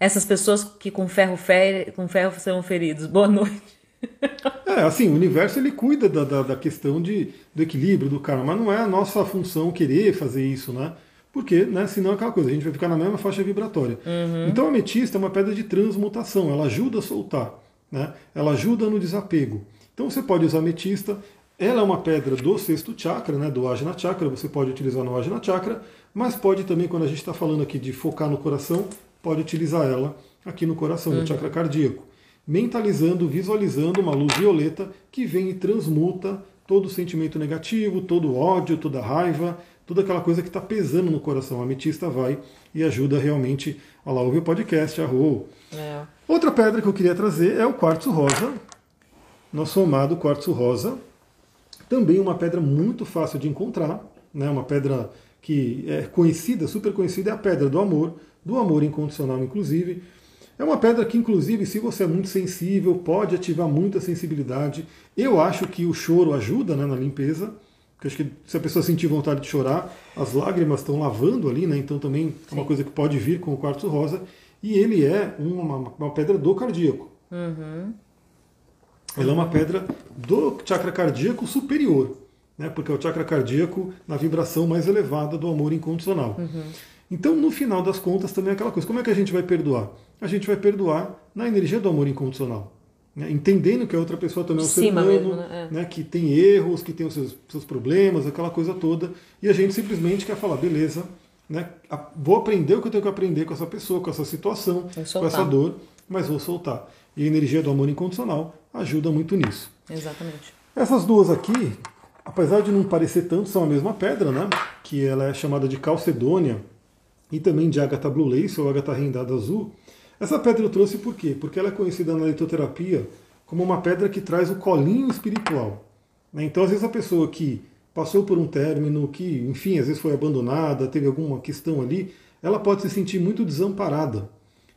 Essas pessoas que com ferro, fer... com ferro serão feridos. Boa noite. [laughs] É, assim, o universo ele cuida da, da, da, questão de, do equilíbrio do karma, mas não é a nossa função querer fazer isso, né? Porque, né, senão é aquela coisa, a gente vai ficar na mesma faixa vibratória. Uhum. Então a ametista é uma pedra de transmutação, ela ajuda a soltar, né? ela ajuda no desapego. Então você pode usar ametista, ela é uma pedra do sexto chakra, né, do Ajna Chakra, você pode utilizar no Ajna Chakra, mas pode também, quando a gente está falando aqui de focar no coração, pode utilizar ela aqui no coração, uhum. no chakra cardíaco mentalizando, visualizando uma luz violeta que vem e transmuta todo o sentimento negativo, todo o ódio, toda a raiva, toda aquela coisa que está pesando no coração. A ametista vai e ajuda realmente a lá ouvir o podcast, a Rô. É. Outra pedra que eu queria trazer é o quartzo rosa, nosso amado quartzo rosa. Também uma pedra muito fácil de encontrar, né? uma pedra que é conhecida, super conhecida, é a pedra do amor, do amor incondicional, inclusive. É uma pedra que, inclusive, se você é muito sensível, pode ativar muita sensibilidade. Eu acho que o choro ajuda né, na limpeza, porque acho que se a pessoa sentir vontade de chorar, as lágrimas estão lavando ali, né? Então também Sim. é uma coisa que pode vir com o quartzo rosa. E ele é uma, uma pedra do cardíaco. Uhum. Ela é uma pedra do chakra cardíaco superior, né? Porque é o chakra cardíaco na vibração mais elevada do amor incondicional. Uhum. Então, no final das contas, também é aquela coisa: como é que a gente vai perdoar? A gente vai perdoar na energia do amor incondicional. Né? Entendendo que a outra pessoa também é um ser humano, mesmo, né? É. né? que tem erros, que tem os seus, seus problemas, aquela coisa toda, e a gente simplesmente quer falar: beleza, né? Vou aprender o que eu tenho que aprender com essa pessoa, com essa situação, com essa dor, mas vou soltar. E a energia do amor incondicional ajuda muito nisso. Exatamente. Essas duas aqui, apesar de não parecer tanto, são a mesma pedra, né? Que ela é chamada de calcedônia e também de ágata blue lace ou ágata rendada azul. Essa pedra eu trouxe por quê? Porque ela é conhecida na litoterapia como uma pedra que traz o colinho espiritual. Né? Então, às vezes, a pessoa que passou por um término, que, enfim, às vezes foi abandonada, teve alguma questão ali, ela pode se sentir muito desamparada.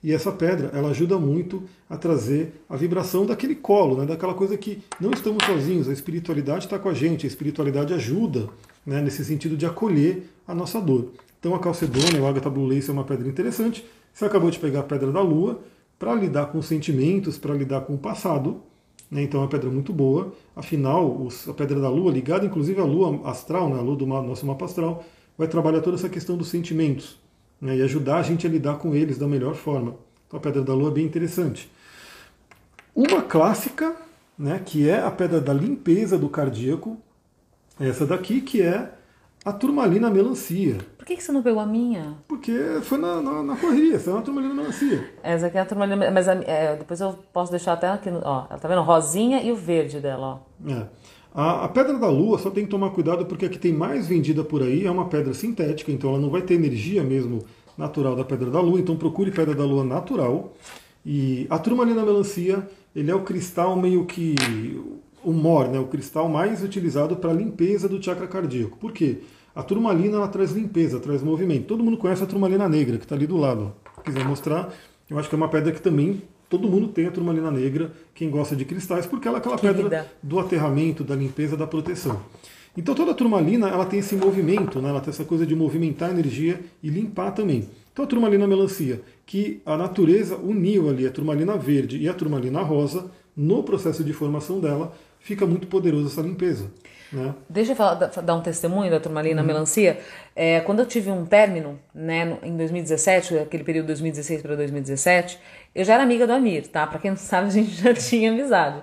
E essa pedra, ela ajuda muito a trazer a vibração daquele colo, né? daquela coisa que não estamos sozinhos, a espiritualidade está com a gente, a espiritualidade ajuda né? nesse sentido de acolher a nossa dor. Então a calcedônia, o ágata blue lace é uma pedra interessante. Você acabou de pegar a pedra da lua para lidar com sentimentos, para lidar com o passado, né? Então é uma pedra muito boa. Afinal, a pedra da Lua, ligada inclusive à Lua astral, né? a Lua do nosso mapa astral, vai trabalhar toda essa questão dos sentimentos né? e ajudar a gente a lidar com eles da melhor forma. Então a pedra da Lua é bem interessante. Uma clássica, né, que é a pedra da limpeza do cardíaco, essa daqui, que é a turmalina melancia. Por que, que você não pegou a minha? Porque foi na, na, na correria, essa é uma turmalina melancia. Essa aqui é a turmalina, mas é, depois eu posso deixar até aqui, ó, tá vendo? Rosinha e o verde dela, ó. É. A, a, pedra da lua só tem que tomar cuidado porque a que tem mais vendida por aí é uma pedra sintética, então ela não vai ter energia mesmo natural da pedra da lua, então procure pedra da lua natural. E a turmalina melancia, ele é o cristal meio que o mor, né, o cristal mais utilizado para limpeza do chakra cardíaco. Por quê? A turmalina ela traz limpeza, traz movimento. Todo mundo conhece a turmalina negra, que está ali do lado. Se quiser mostrar, eu acho que é uma pedra que também todo mundo tem a turmalina negra, quem gosta de cristais, porque ela é aquela pedra do aterramento, da limpeza, da proteção. Então toda a turmalina ela tem esse movimento, né? ela tem essa coisa de movimentar a energia e limpar também. Então a turmalina melancia, que a natureza uniu ali a turmalina verde e a turmalina rosa no processo de formação dela, fica muito poderosa essa limpeza. Né? Deixa eu falar, dar um testemunho da turmalina uhum. melancia. É, quando eu tive um término, né, em 2017, aquele período de 2016 para 2017, eu já era amiga do Amir, tá? Para quem não sabe, a gente já [laughs] tinha amizade.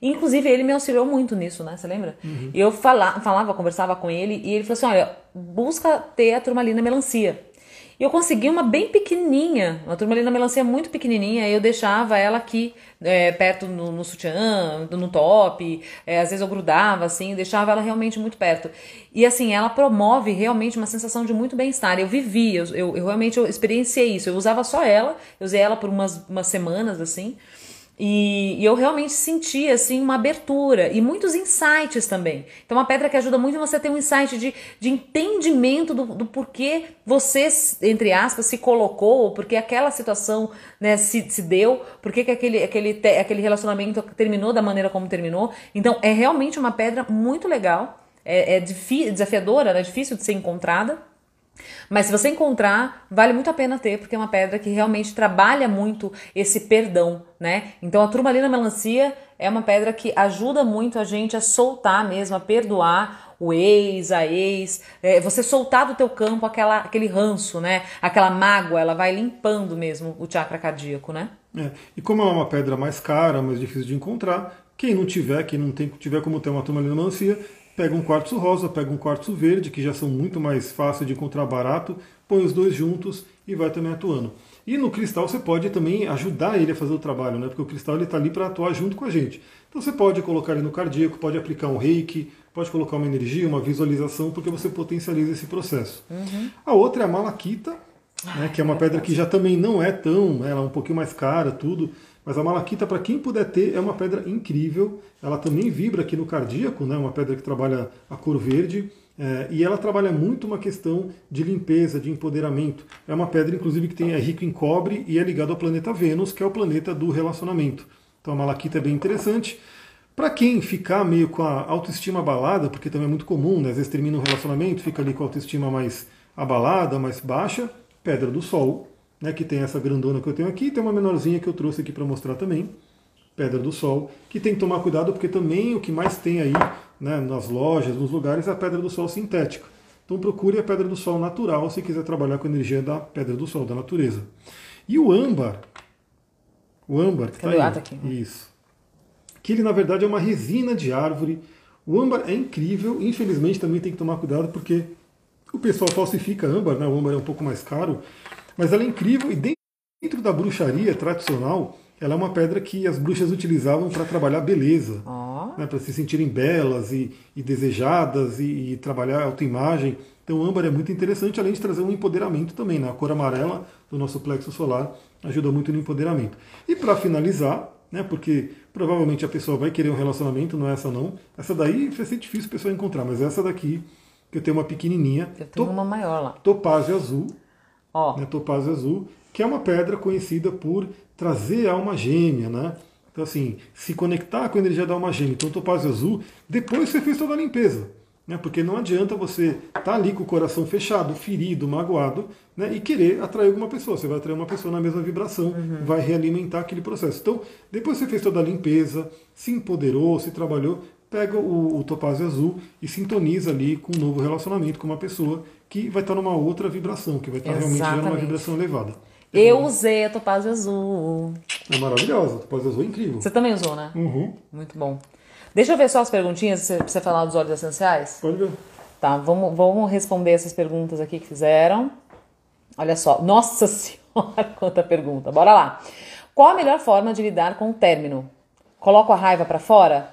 Inclusive, ele me auxiliou muito nisso, né? Você lembra? Uhum. Eu falava, falava, conversava com ele e ele falou assim: olha, busca ter a turmalina melancia. E eu consegui uma bem pequenininha, uma turmalina melancia muito pequenininha, eu deixava ela aqui é, perto no, no, sutiã, no top, é, às vezes eu grudava assim, deixava ela realmente muito perto. E assim, ela promove realmente uma sensação de muito bem-estar. Eu vivi, eu, eu, eu realmente eu experienciei isso. Eu usava só ela, eu usei ela por umas, umas semanas assim. E, e, eu realmente senti assim uma abertura e muitos insights também. Então, uma pedra que ajuda muito você ter um insight de, de entendimento do, do porquê você, entre aspas, se colocou, ou porque aquela situação né, se, se deu, porque que aquele, aquele, aquele relacionamento terminou da maneira como terminou. Então, é realmente uma pedra muito legal, é, é desafiadora, é difícil de ser encontrada. Mas se você encontrar, vale muito a pena ter, porque é uma pedra que realmente trabalha muito esse perdão, né? Então a turmalina melancia é uma pedra que ajuda muito a gente a soltar mesmo, a perdoar o ex, a ex, é, você soltar do teu campo aquela, aquele ranço, né? Aquela mágoa, ela vai limpando mesmo o chakra cardíaco, né? É. E como é uma pedra mais cara, mais difícil de encontrar, quem não tiver, quem não tem, tiver como ter uma turmalina melancia, pega um quartzo rosa, pega um quartzo verde, que já são muito mais fáceis de encontrar barato, põe os dois juntos e vai também atuando. E no cristal você pode também ajudar ele a fazer o trabalho, né? porque o cristal está ali para atuar junto com a gente. Então você pode colocar ele no cardíaco, pode aplicar um reiki, pode colocar uma energia, uma visualização, porque você potencializa esse processo. Uhum. A outra é a malaquita, né, que é uma pedra que já também não é tão, ela é um pouquinho mais cara, tudo, mas a malaquita, para quem puder ter, é uma pedra incrível. Ela também vibra aqui no cardíaco, né? uma pedra que trabalha a cor verde. É, e ela trabalha muito uma questão de limpeza, de empoderamento. É uma pedra, inclusive, que tem, é rico em cobre e é ligado ao planeta Vênus, que é o planeta do relacionamento. Então a malaquita é bem interessante. Para quem ficar meio com a autoestima abalada, porque também é muito comum, né? às vezes termina um relacionamento, fica ali com a autoestima mais abalada, mais baixa, pedra do sol, né, que tem essa grandona que eu tenho aqui, tem uma menorzinha que eu trouxe aqui para mostrar também, Pedra do Sol, que tem que tomar cuidado porque também o que mais tem aí né, nas lojas, nos lugares, é a Pedra do Sol sintética. Então procure a Pedra do Sol natural se quiser trabalhar com a energia da Pedra do Sol, da natureza. E o âmbar, o âmbar que está aí, aqui. isso, que ele na verdade é uma resina de árvore. O âmbar é incrível, infelizmente também tem que tomar cuidado porque o pessoal falsifica âmbar, né? O âmbar é um pouco mais caro, mas ela é incrível e dentro da bruxaria tradicional, ela é uma pedra que as bruxas utilizavam para trabalhar beleza, oh. né, para se sentirem belas e, e desejadas e, e, trabalhar autoimagem. Então, o âmbar é muito interessante, além de trazer um empoderamento também. Né? A cor amarela do nosso plexo solar ajuda muito no empoderamento. E para finalizar, né, porque provavelmente a pessoa vai querer um relacionamento, não é essa não. Essa daí vai ser difícil a pessoa encontrar, mas essa daqui, que eu tenho uma pequenininha. Eu tenho uma maior lá. Topázio azul. Ó. Né, topázio azul, que é uma pedra conhecida por trazer a alma gêmea, né? Então, assim, se conectar com a energia da alma gêmea. Então, topázio azul, depois você fez toda a limpeza. Né? Porque não adianta você estar tá ali com o coração fechado, ferido, magoado, né? e querer atrair alguma pessoa. Você vai atrair uma pessoa na mesma vibração, uhum. vai realimentar aquele processo. Então, depois você fez toda a limpeza, se empoderou, se trabalhou, pega o, o topázio azul e sintoniza ali com um novo relacionamento com uma pessoa que vai estar numa outra vibração, que vai estar Exatamente. realmente numa vibração elevada. Eu usei a topázio azul. É maravilhosa, a topázio azul é incrível. Você também usou, né? Uhum. Muito bom. Deixa eu ver só as perguntinhas pra você falar dos óleos essenciais. Pode ver. Tá, vamos, vamos responder essas perguntas aqui que fizeram. Olha só, nossa [laughs] senhora, quanta pergunta. Bora lá. Qual a melhor forma de lidar com o término? Coloco a raiva para fora?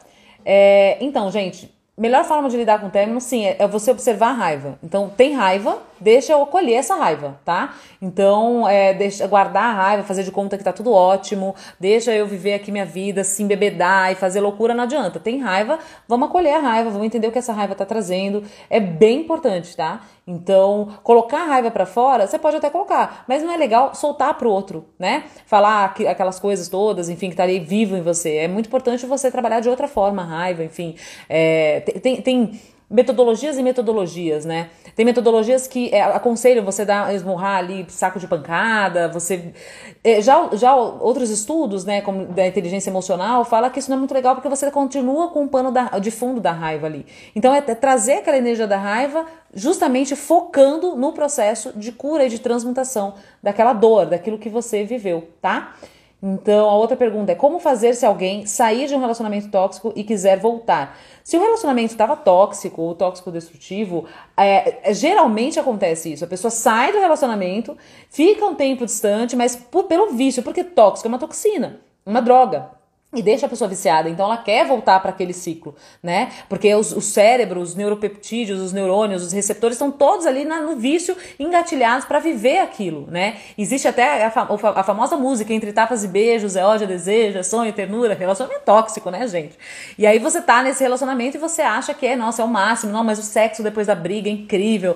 É, então, gente, melhor forma de lidar com o término, sim, é, é você observar a raiva. Então, tem raiva, deixa eu acolher essa raiva, tá? Então, é, deixa guardar a raiva, fazer de conta que tá tudo ótimo, deixa eu viver aqui minha vida, se embebedar e fazer loucura, não adianta. Tem raiva, vamos acolher a raiva, vamos entender o que essa raiva tá trazendo. É bem importante, tá? Então, colocar a raiva para fora, você pode até colocar, mas não é legal soltar pro outro, né? Falar aquelas coisas todas, enfim, que tá ali vivo em você. É muito importante você trabalhar de outra forma a raiva, enfim. É, tem, tem metodologias e metodologias, né? Tem metodologias que é, aconselham você dar esmurrar ali saco de pancada, você é, já, já outros estudos, né, como da inteligência emocional, fala que isso não é muito legal porque você continua com o pano da, de fundo da raiva ali. Então é, é trazer aquela energia da raiva justamente focando no processo de cura e de transmutação daquela dor, daquilo que você viveu, tá? Então, a outra pergunta é como fazer se alguém sair de um relacionamento tóxico e quiser voltar? Se o relacionamento estava tóxico ou tóxico destrutivo, é, é, geralmente acontece isso. A pessoa sai do relacionamento, fica um tempo distante, mas por, pelo vício, porque tóxico é uma toxina, uma droga e deixa a pessoa viciada. Então ela quer voltar para aquele ciclo, né? Porque os, o cérebro, os neuropeptídeos, os neurônios, os receptores estão todos ali na, no vício engatilhados para viver aquilo, né? Existe até a, a, famosa música entre tapas e beijos, é ódio, é desejo, é sonho, é ternura, relacionamento tóxico, né, gente? E aí você tá nesse relacionamento e você acha que é, nossa, é o máximo, não, mas o sexo depois da briga é incrível.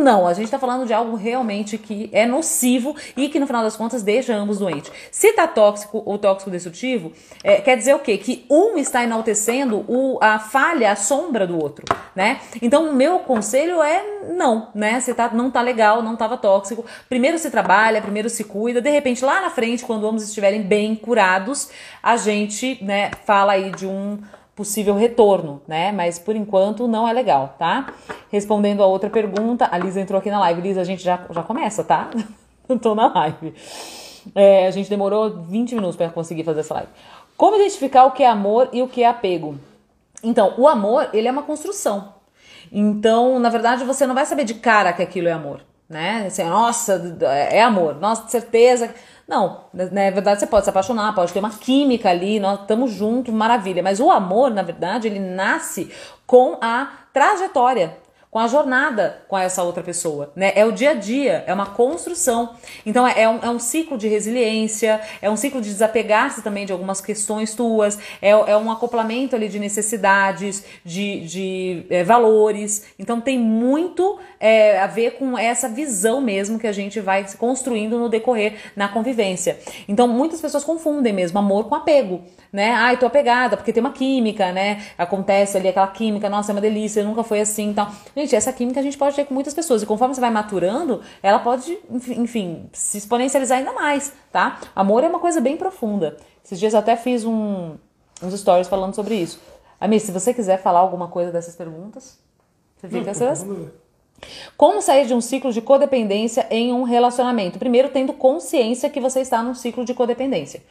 Não, a gente está falando de algo realmente que é nocivo e que no final das contas deixa ambos doentes. Se tá tóxico ou tóxico destrutivo, é, quer dizer o quê? Que um está enaltecendo o, a falha, a sombra do outro, né? Então, o meu conselho é não, né? Se tá, não tá legal, não tava tóxico, primeiro se trabalha, primeiro se cuida, de repente lá na frente, quando ambos estiverem bem curados, a gente, né, fala aí de um possível retorno, né? Mas por enquanto não é legal, tá? Respondendo a outra pergunta, a Lisa entrou aqui na live. Lisa, a gente já, já começa, tá? [laughs] Tô na live. É, a gente demorou 20 minutos para conseguir fazer essa live. Como identificar o que é amor e o que é apego? Então, o amor, ele é uma construção. Então, na verdade, você não vai saber de cara que aquilo é amor, né? Assim, nossa, é amor, nossa, certeza. Não, na verdade você pode se apaixonar, pode ter uma química ali, nós estamos juntos, maravilha. Mas o amor, na verdade, ele nasce com a trajetória com a jornada com essa outra pessoa, né? É o dia a dia, é uma construção. Então é, é um, é um ciclo de resiliência, é um ciclo de desapegar-se também de algumas questões tuas, é, é um acoplamento ali de necessidades, de, de é, valores. Então tem muito é, a ver com essa visão mesmo que a gente vai construindo no decorrer na convivência. Então muitas pessoas confundem mesmo amor com apego né? Ai, tô apegada, porque tem uma química, né? Acontece ali aquela química, nossa, é uma delícia, nunca foi assim então. Gente, essa química a gente pode ter com muitas pessoas. E conforme você vai maturando, ela pode, enfim, se exponencializar ainda mais, tá? Amor é uma coisa bem profunda. Esses dias eu até fiz um, uns stories falando sobre isso. Amir, se você quiser falar alguma coisa dessas perguntas, você fica assim. Como sair de um ciclo de codependência em um relacionamento? Primeiro, tendo consciência que você está num ciclo de codependência.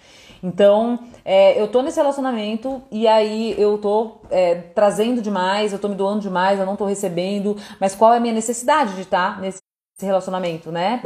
Então, é, eu tô nesse relacionamento e aí eu tô é, trazendo demais, eu tô me doando demais, eu não tô recebendo, mas qual é a minha necessidade de estar tá nesse relacionamento, né?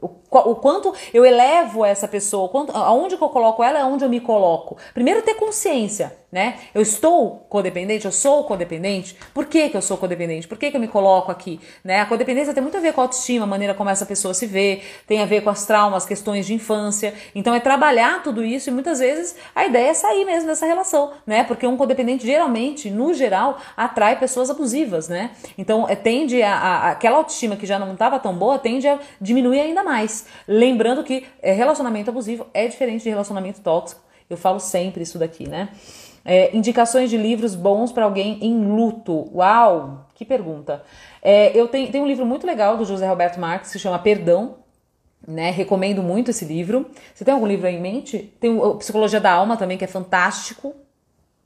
O, o, quanto eu elevo essa pessoa, quanto, aonde que eu coloco ela, aonde eu me coloco. Primeiro ter consciência né? Eu estou codependente, eu sou codependente. Por que, que eu sou codependente? Por que, que eu me coloco aqui? Né? A codependência tem muito a ver com a autoestima, a maneira como essa pessoa se vê, tem a ver com as traumas, questões de infância. Então é trabalhar tudo isso e muitas vezes a ideia é sair mesmo dessa relação, né? Porque um codependente geralmente, no geral, atrai pessoas abusivas, né? Então é, tende a, a aquela autoestima que já não estava tão boa tende a diminuir ainda mais. Lembrando que é, relacionamento abusivo é diferente de relacionamento tóxico. Eu falo sempre isso daqui, né? É, indicações de livros bons para alguém em luto. Uau! Que pergunta. É, eu tenho, tenho um livro muito legal do José Roberto Marques que se chama Perdão. Né, recomendo muito esse livro. Você tem algum livro aí em mente? Tem o Psicologia da Alma também, que é fantástico,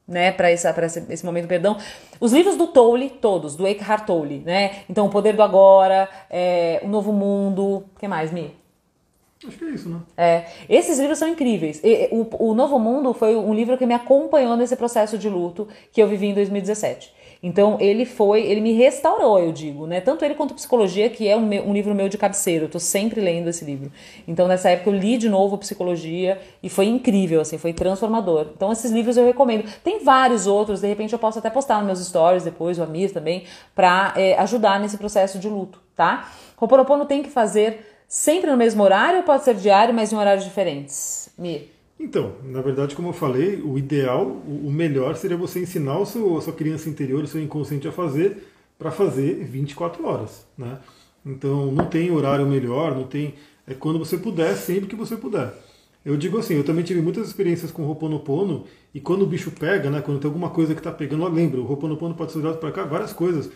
né, para esse, esse, esse momento perdão. Os livros do Tolle, todos, do Eckhart Tolle, né? Então, O Poder do Agora, é, O Novo Mundo, o que mais, Mi? Acho que é isso, né? É. Esses livros são incríveis. O, o Novo Mundo foi um livro que me acompanhou nesse processo de luto que eu vivi em 2017. Então ele foi, ele me restaurou, eu digo, né? Tanto ele quanto Psicologia, que é um, meu, um livro meu de cabeceiro. Eu tô sempre lendo esse livro. Então nessa época eu li de novo Psicologia e foi incrível, assim, foi transformador. Então esses livros eu recomendo. Tem vários outros, de repente eu posso até postar nos meus stories depois, o Amir também, pra é, ajudar nesse processo de luto, tá? Ho'oponopono tem que fazer Sempre no mesmo horário ou pode ser diário, mas em horários diferentes? Mir. Então, na verdade, como eu falei, o ideal, o melhor seria você ensinar o seu, a sua criança interior, o seu inconsciente a fazer, para fazer 24 horas. Né? Então, não tem horário melhor, não tem. É quando você puder, sempre que você puder. Eu digo assim, eu também tive muitas experiências com Roponopono, e quando o bicho pega, né, quando tem alguma coisa que está pegando, eu lembro, o Roponopono pode ser usado para cá, várias coisas.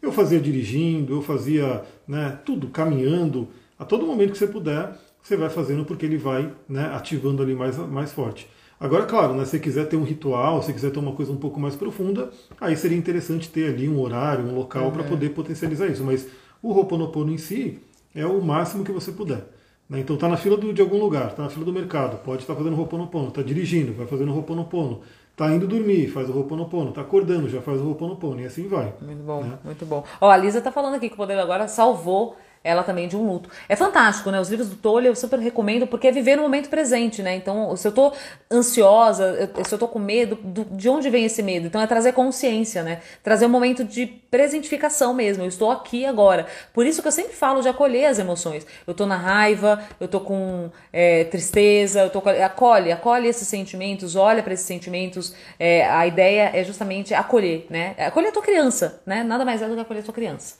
Eu fazia dirigindo, eu fazia né, tudo, caminhando, a todo momento que você puder, você vai fazendo porque ele vai né, ativando ali mais, mais forte. Agora, claro, né, se você quiser ter um ritual, se quiser ter uma coisa um pouco mais profunda, aí seria interessante ter ali um horário, um local uhum. para poder potencializar isso. Mas o Ho'oponopono em si é o máximo que você puder. Né? Então está na fila do, de algum lugar, está na fila do mercado, pode estar tá fazendo Ho'oponopono, está dirigindo, vai fazendo Ho'oponopono, está indo dormir, faz o Ho'oponopono, está acordando, já faz o Ho'oponopono, e assim vai. Muito bom, né? muito bom. Ó, a Lisa está falando aqui que o Poder Agora salvou ela também de um luto. É fantástico, né? Os livros do Tolle eu super recomendo porque é viver no momento presente, né? Então, se eu tô ansiosa, se eu tô com medo, de onde vem esse medo? Então é trazer consciência, né? Trazer um momento de presentificação mesmo. Eu estou aqui agora. Por isso que eu sempre falo de acolher as emoções. Eu tô na raiva, eu tô com é, tristeza, eu tô com... acolhe, acolhe esses sentimentos, olha para esses sentimentos. É, a ideia é justamente acolher, né? Acolher a tua criança, né? Nada mais é do que acolher a tua criança.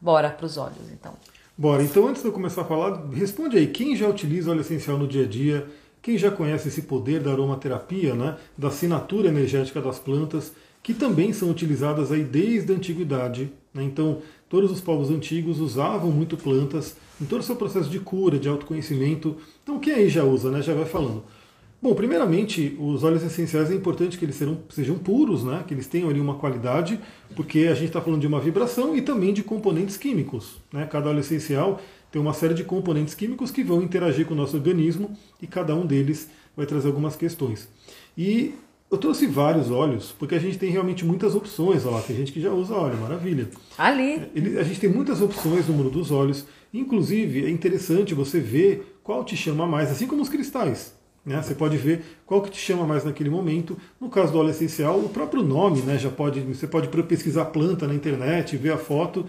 Bora para os olhos, então. Bora, então antes de eu começar a falar, responde aí, quem já utiliza óleo essencial no dia a dia? Quem já conhece esse poder da aromaterapia, né, da assinatura energética das plantas, que também são utilizadas aí desde a antiguidade. Né? Então, todos os povos antigos usavam muito plantas em todo o seu processo de cura, de autoconhecimento. Então, quem aí já usa, né, já vai falando. Bom, primeiramente, os óleos essenciais é importante que eles sejam, sejam puros, né? que eles tenham ali uma qualidade, porque a gente está falando de uma vibração e também de componentes químicos. Né? Cada óleo essencial tem uma série de componentes químicos que vão interagir com o nosso organismo e cada um deles vai trazer algumas questões. E eu trouxe vários óleos, porque a gente tem realmente muitas opções. Olha lá, tem gente que já usa óleo, maravilha. Ali. Ele, a gente tem muitas opções no mundo dos óleos. Inclusive, é interessante você ver qual te chama mais, assim como os cristais. Né? Você pode ver qual que te chama mais naquele momento. No caso do óleo essencial, o próprio nome, né? Já pode, você pode pesquisar planta na internet, ver a foto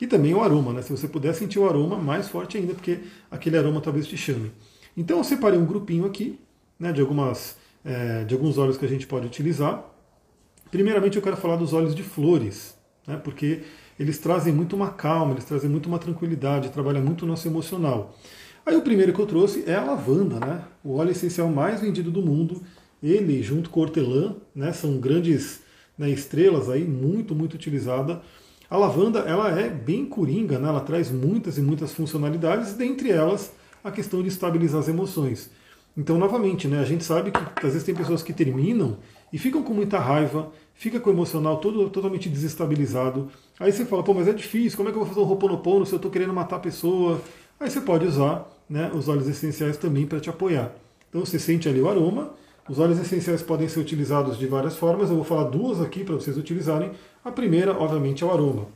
e também o aroma, né? Se você puder sentir o aroma, mais forte ainda, porque aquele aroma talvez te chame. Então eu separei um grupinho aqui, né? De algumas, é, de alguns óleos que a gente pode utilizar. Primeiramente eu quero falar dos óleos de flores, né? Porque eles trazem muito uma calma, eles trazem muito uma tranquilidade, trabalham muito o nosso emocional. Aí o primeiro que eu trouxe é a lavanda, né? O óleo essencial mais vendido do mundo. Ele, junto com o hortelã, né, são grandes né, estrelas aí, muito, muito utilizada. A lavanda, ela é bem coringa, né? Ela traz muitas e muitas funcionalidades, dentre elas a questão de estabilizar as emoções. Então, novamente, né, a gente sabe que às vezes tem pessoas que terminam e ficam com muita raiva, fica com o emocional todo totalmente desestabilizado. Aí você fala, pô, mas é difícil, como é que eu vou fazer um roponopono se eu estou querendo matar a pessoa? Aí você pode usar né, os óleos essenciais também para te apoiar. Então você sente ali o aroma. Os óleos essenciais podem ser utilizados de várias formas. Eu vou falar duas aqui para vocês utilizarem. A primeira, obviamente, é o aroma.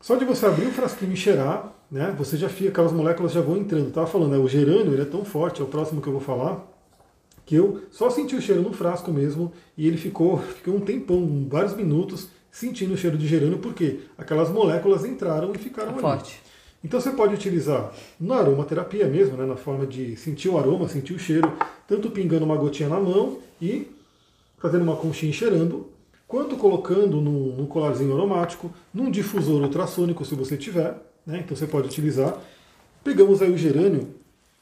Só de você abrir o frasquinho e cheirar, né, você já fica, aquelas moléculas já vão entrando. Estava falando, né, o gerânio ele é tão forte, é o próximo que eu vou falar, que eu só senti o cheiro no frasco mesmo e ele ficou, ficou um tempão, vários minutos, sentindo o cheiro de gerânio, porque aquelas moléculas entraram e ficaram é ali. Forte. Então você pode utilizar na aromaterapia mesmo, né, na forma de sentir o aroma, sentir o cheiro, tanto pingando uma gotinha na mão e fazendo uma conchinha cheirando, quanto colocando num, num colarzinho aromático, num difusor ultrassônico, se você tiver. Né? Então você pode utilizar. Pegamos aí o gerânio,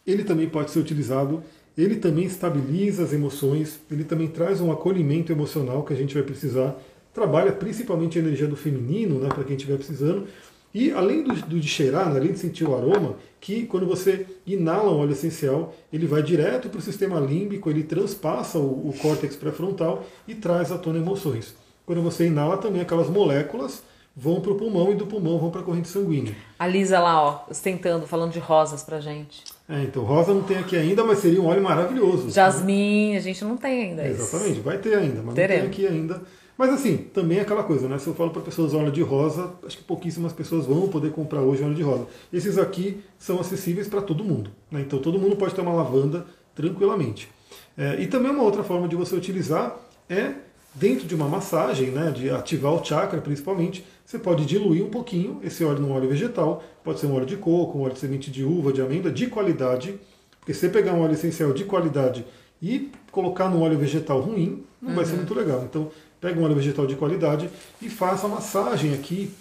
ele também pode ser utilizado, ele também estabiliza as emoções, ele também traz um acolhimento emocional que a gente vai precisar. Trabalha principalmente a energia do feminino, né, para quem estiver precisando. E além do, do, de cheirar, além de sentir o aroma, que quando você inala um óleo essencial, ele vai direto para o sistema límbico, ele transpassa o, o córtex pré-frontal e traz à tona emoções. Quando você inala também aquelas moléculas vão para o pulmão e do pulmão vão para a corrente sanguínea. A Lisa lá, ó, ostentando, falando de rosas pra gente. É, então rosa não tem aqui ainda, mas seria um óleo maravilhoso. Jasmim, né? a gente não tem ainda. Exatamente, vai ter ainda, mas Teremos. não tem aqui ainda. Mas assim, também é aquela coisa, né? Se eu falo para pessoas óleo de rosa, acho que pouquíssimas pessoas vão poder comprar hoje óleo de rosa. Esses aqui são acessíveis para todo mundo. Né? Então todo mundo pode ter uma lavanda tranquilamente. É, e também uma outra forma de você utilizar é dentro de uma massagem, né, de ativar o chakra principalmente, você pode diluir um pouquinho esse óleo num óleo vegetal, pode ser um óleo de coco, um óleo de semente de uva, de amêndoa, de qualidade, porque se você pegar um óleo essencial de qualidade e colocar no óleo vegetal ruim, não uhum. vai ser uhum. muito legal. Então pega um óleo vegetal de qualidade e faça a massagem aqui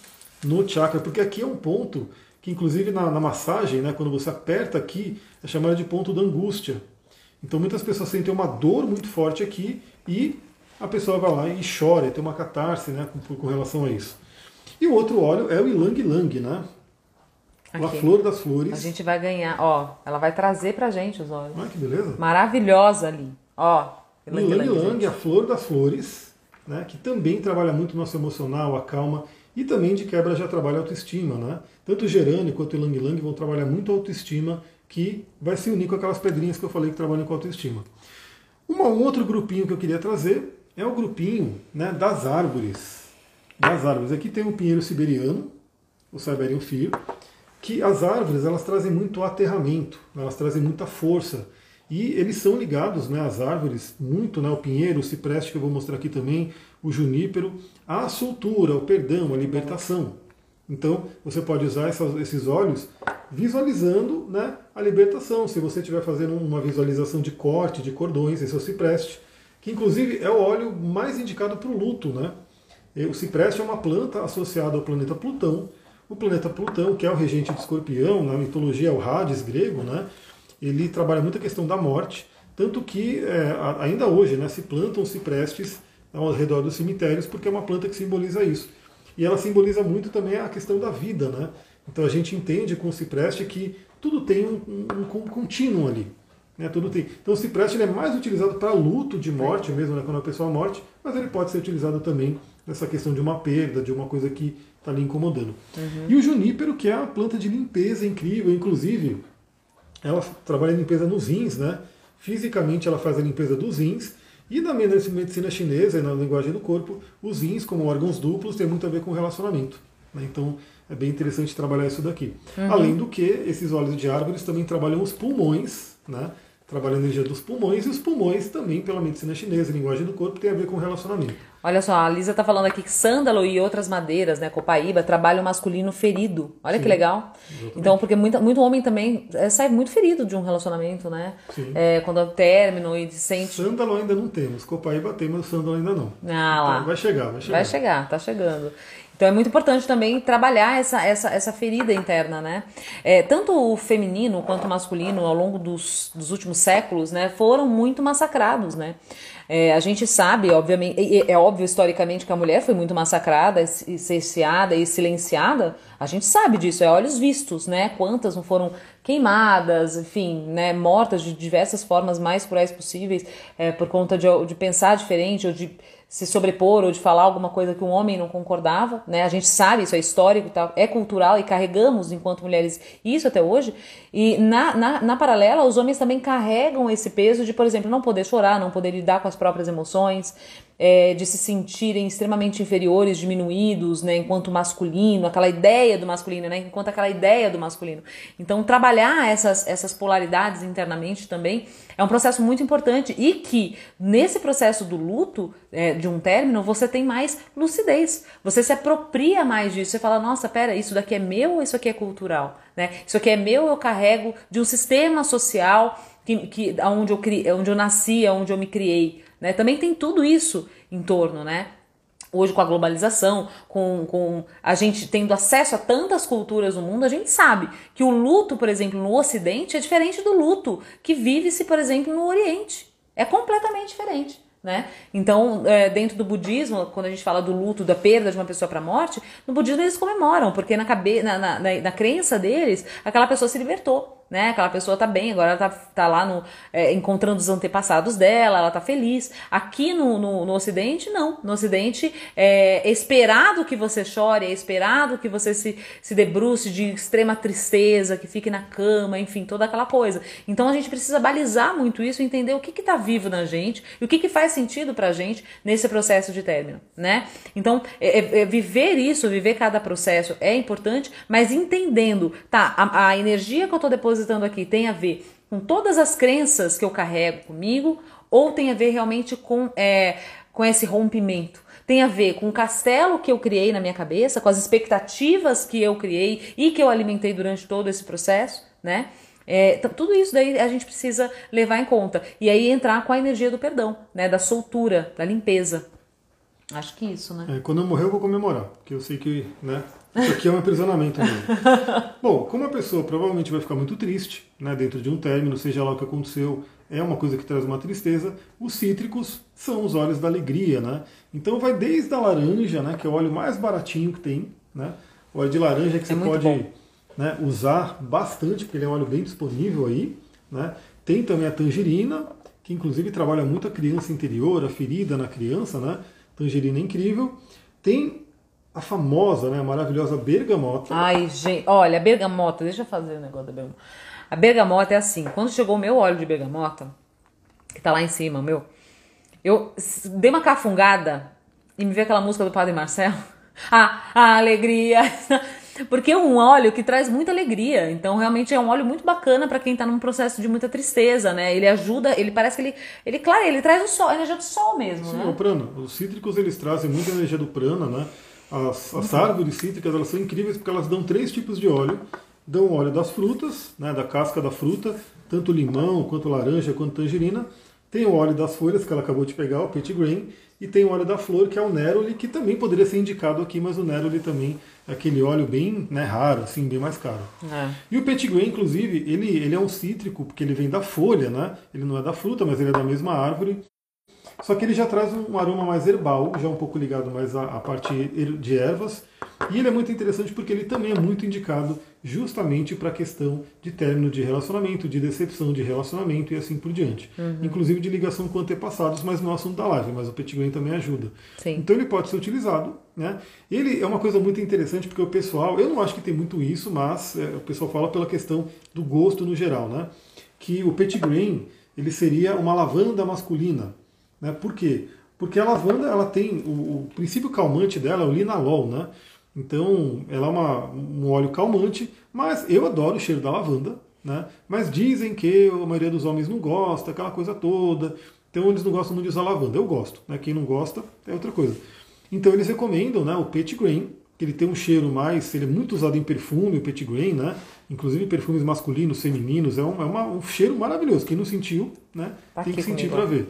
no chakra, porque aqui é um ponto que, inclusive, na, na massagem, né, quando você aperta aqui, é chamado de ponto da angústia. Então, muitas pessoas sentem uma dor muito forte aqui e a pessoa vai lá e chora, tem uma catarse né, com, com relação a isso. E o outro óleo é o Ilang Lang, né? Aqui. A flor das flores. A gente vai ganhar, ó, ela vai trazer pra gente os óleos. Ah, que beleza. Maravilhosa ali. Ó, Ilang Lang, Lang a flor das flores né, que também trabalha muito o nosso emocional, a calma, e também de quebra já trabalha a autoestima. Né? Tanto o Gerane quanto o Lang Lang vão trabalhar muito a autoestima, que vai se unir com aquelas pedrinhas que eu falei que trabalham com autoestima. Um outro grupinho que eu queria trazer é o grupinho né, das árvores. Das árvores. Aqui tem o pinheiro siberiano, o Siberian Fir, que as árvores elas trazem muito aterramento, elas trazem muita força. E eles são ligados, né, as árvores, muito, né, o pinheiro, o cipreste, que eu vou mostrar aqui também, o junípero, à soltura, ao perdão, à libertação. Então, você pode usar essas, esses óleos visualizando né, a libertação. Se você estiver fazendo uma visualização de corte, de cordões, esse é o cipreste, que inclusive é o óleo mais indicado para o luto. Né? O cipreste é uma planta associada ao planeta Plutão. O planeta Plutão, que é o regente de escorpião, na mitologia é o Hades grego, né? Ele trabalha muito a questão da morte, tanto que é, ainda hoje né, se plantam ciprestes ao redor dos cemitérios, porque é uma planta que simboliza isso. E ela simboliza muito também a questão da vida. Né? Então a gente entende com o cipreste que tudo tem um, um, um contínuo ali. Né? Tudo tem. Então o cipreste é mais utilizado para luto de morte mesmo, né, quando a pessoa morte, mas ele pode ser utilizado também nessa questão de uma perda, de uma coisa que está ali incomodando. Uhum. E o junípero, que é a planta de limpeza incrível, inclusive ela trabalha em limpeza nos rins, né? Fisicamente ela faz a limpeza dos rins. E na medicina chinesa, na linguagem do corpo, os rins, como órgãos duplos, tem muito a ver com relacionamento. Né? Então é bem interessante trabalhar isso daqui. Uhum. Além do que, esses óleos de árvores também trabalham os pulmões, né? trabalha a energia dos pulmões, e os pulmões também, pela medicina chinesa, linguagem do corpo, tem a ver com relacionamento. Olha só, a Lisa está falando aqui que sândalo e outras madeiras, né, copaíba, trabalham o masculino ferido. Olha Sim, que legal. Exatamente. Então, porque muito, muito homem também é, sai muito ferido de um relacionamento, né? Sim. É, quando é o término e sente... Sândalo ainda não temos, copaíba temos, sândalo ainda não. Ah, lá. Então, vai chegar, vai chegar. Vai chegar, tá chegando. Então é muito importante também trabalhar essa, essa, essa ferida interna, né? É, tanto o feminino quanto o masculino, ao longo dos, dos últimos séculos, né, foram muito massacrados, né? É, a gente sabe, obviamente, é, é óbvio historicamente que a mulher foi muito massacrada, cerceada e silenciada A gente sabe disso, é olhos vistos, né? Quantas não foram queimadas, enfim, né? Mortas de diversas formas mais cruéis possíveis é, por conta de, de pensar diferente ou de se sobrepor ou de falar alguma coisa que um homem não concordava, né? A gente sabe, isso é histórico, tá? é cultural e carregamos enquanto mulheres isso até hoje. E na, na, na paralela, os homens também carregam esse peso de, por exemplo, não poder chorar, não poder lidar com as próprias emoções, é, de se sentirem extremamente inferiores, diminuídos, né, enquanto masculino, aquela ideia do masculino, né, enquanto aquela ideia do masculino. Então, trabalhar essas, essas polaridades internamente também é um processo muito importante e que nesse processo do luto é, de um término você tem mais lucidez, você se apropria mais disso, você fala, nossa, pera, isso daqui é meu ou isso aqui é cultural? Né? Isso aqui é meu, eu carrego de um sistema social que, que onde, eu cri, onde eu nasci, onde eu me criei. Né? Também tem tudo isso em torno, né? Hoje, com a globalização, com, com a gente tendo acesso a tantas culturas no mundo, a gente sabe que o luto, por exemplo, no Ocidente é diferente do luto que vive-se, por exemplo, no Oriente. É completamente diferente. Né? Então, é, dentro do budismo, quando a gente fala do luto, da perda de uma pessoa para a morte, no budismo eles comemoram, porque na, cabe na, na, na, na crença deles, aquela pessoa se libertou né? Aquela pessoa tá bem, agora ela tá, tá lá no, é, encontrando os antepassados dela, ela tá feliz. Aqui no, no, no Ocidente, não. No Ocidente, é esperado que você chore, é esperado que você se, se debruce de extrema tristeza, que fique na cama, enfim, toda aquela coisa. Então a gente precisa balizar muito isso, entender o que que tá vivo na gente e o que que faz sentido pra gente nesse processo de término, né? Então, é, é, é viver isso, viver cada processo é importante, mas entendendo, tá, a, a energia que eu tô depositando aqui tem a ver com todas as crenças que eu carrego comigo ou tem a ver realmente com, é, com esse rompimento? Tem a ver com o castelo que eu criei na minha cabeça, com as expectativas que eu criei e que eu alimentei durante todo esse processo, né? É, tudo isso daí a gente precisa levar em conta. E aí entrar com a energia do perdão, né? Da soltura, da limpeza. Acho que isso, né? É, quando eu morrer, eu vou comemorar, porque eu sei que, né? Isso aqui é um aprisionamento mesmo. [laughs] Bom, como a pessoa provavelmente vai ficar muito triste, né, dentro de um término, seja lá o que aconteceu, é uma coisa que traz uma tristeza, os cítricos são os óleos da alegria, né? Então vai desde a laranja, né, que é o óleo mais baratinho que tem, né? O óleo de laranja que é você pode né, usar bastante, porque ele é um óleo bem disponível aí, né? Tem também a tangerina, que inclusive trabalha muito a criança interior, a ferida na criança, né? Tangerina é incrível. Tem a famosa, né, a maravilhosa bergamota. Ai, gente, olha, a bergamota, deixa eu fazer o um negócio da bergamota. A bergamota é assim, quando chegou o meu óleo de bergamota, que tá lá em cima, meu, eu dei uma cafungada e me veio aquela música do Padre Marcelo. [laughs] Ah, a alegria. [laughs] Porque é um óleo que traz muita alegria. Então, realmente é um óleo muito bacana para quem tá num processo de muita tristeza, né? Ele ajuda, ele parece que ele. Ele, claro, ele traz o sol, a energia do sol mesmo. Sim, né? o prana. Os cítricos eles trazem muita energia do prana, né? As, as árvores cítricas elas são incríveis porque elas dão três tipos de óleo. Dão o óleo das frutas, né, da casca da fruta, tanto limão, quanto laranja, quanto tangerina. Tem o óleo das folhas que ela acabou de pegar, o petit grain, e tem o óleo da flor, que é o neroli, que também poderia ser indicado aqui, mas o neroli também é aquele óleo bem né, raro, assim, bem mais caro. É. E o petit grain, inclusive, ele, ele é um cítrico, porque ele vem da folha, né? Ele não é da fruta, mas ele é da mesma árvore. Só que ele já traz um aroma mais herbal, já um pouco ligado mais à, à parte de ervas. E ele é muito interessante porque ele também é muito indicado justamente para a questão de término de relacionamento, de decepção de relacionamento e assim por diante. Uhum. Inclusive de ligação com antepassados, mas não é assunto da live, mas o Petit Grain também ajuda. Sim. Então ele pode ser utilizado. Né? Ele é uma coisa muito interessante porque o pessoal, eu não acho que tem muito isso, mas é, o pessoal fala pela questão do gosto no geral, né? que o Petit Grain ele seria uma lavanda masculina. Né? Por quê? Porque a lavanda ela tem o, o princípio calmante dela é o linalol, né? Então ela é uma, um óleo calmante, mas eu adoro o cheiro da lavanda, né? Mas dizem que a maioria dos homens não gosta, aquela coisa toda. Então eles não gostam muito de usar lavanda. Eu gosto, né? Quem não gosta é outra coisa. Então eles recomendam, né? O Petit Grain, que ele tem um cheiro mais, ele é muito usado em perfume, o Petit Grain, né? Inclusive perfumes masculinos, femininos, é um, é uma, um cheiro maravilhoso. Quem não sentiu, né? Tá tem que sentir para ver.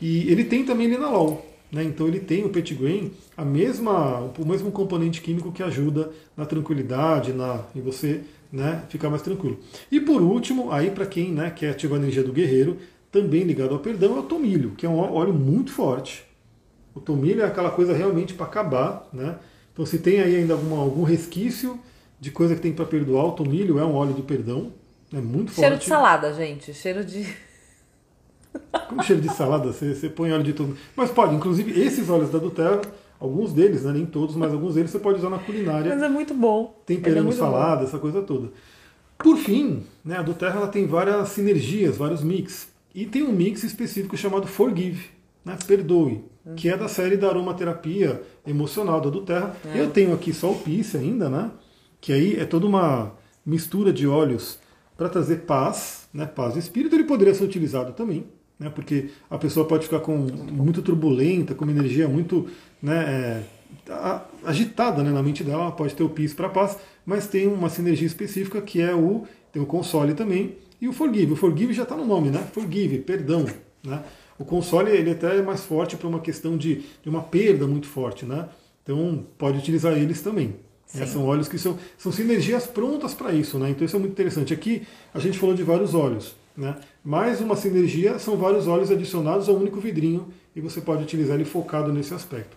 E ele tem também linalol. Né? Então ele tem o petit grain, a mesma, o mesmo componente químico que ajuda na tranquilidade, na, em você né, ficar mais tranquilo. E por último, aí para quem né, quer ativar a energia do guerreiro, também ligado ao perdão, é o tomilho, que é um óleo muito forte. O tomilho é aquela coisa realmente para acabar. Né? Então se tem aí ainda alguma, algum resquício de coisa que tem para perdoar. O tomilho é um óleo do perdão, é muito Cheiro forte. de salada, gente. Cheiro de. Como cheiro de salada, você, você põe óleo de tudo. Mas pode, inclusive, esses óleos da Doterra, alguns deles, né, nem todos, mas alguns deles você pode usar na culinária. Mas é muito bom. Temperando é muito salada, bom. essa coisa toda. Por fim, né, a Doterra ela tem várias sinergias, vários mix. E tem um mix específico chamado Forgive, né, Perdoe, uhum. que é da série da aromaterapia emocional da Doterra. É. Eu tenho aqui só o Peace ainda, né? Que aí é toda uma mistura de óleos para trazer paz, né, paz de espírito. Ele poderia ser utilizado também né? porque a pessoa pode ficar com, muito turbulenta, com uma energia muito né, é, agitada né, na mente dela, ela pode ter o PIS para paz, mas tem uma sinergia específica que é o, tem o console também, e o forgive. O forgive já está no nome, né? Forgive, perdão. Né? O console ele até é mais forte para uma questão de, de uma perda muito forte, né? Então pode utilizar eles também. É, são óleos que são, são sinergias prontas para isso, né? Então isso é muito interessante. Aqui a gente falou de vários óleos. Né? Mais uma sinergia são vários óleos adicionados a um único vidrinho e você pode utilizar ele focado nesse aspecto.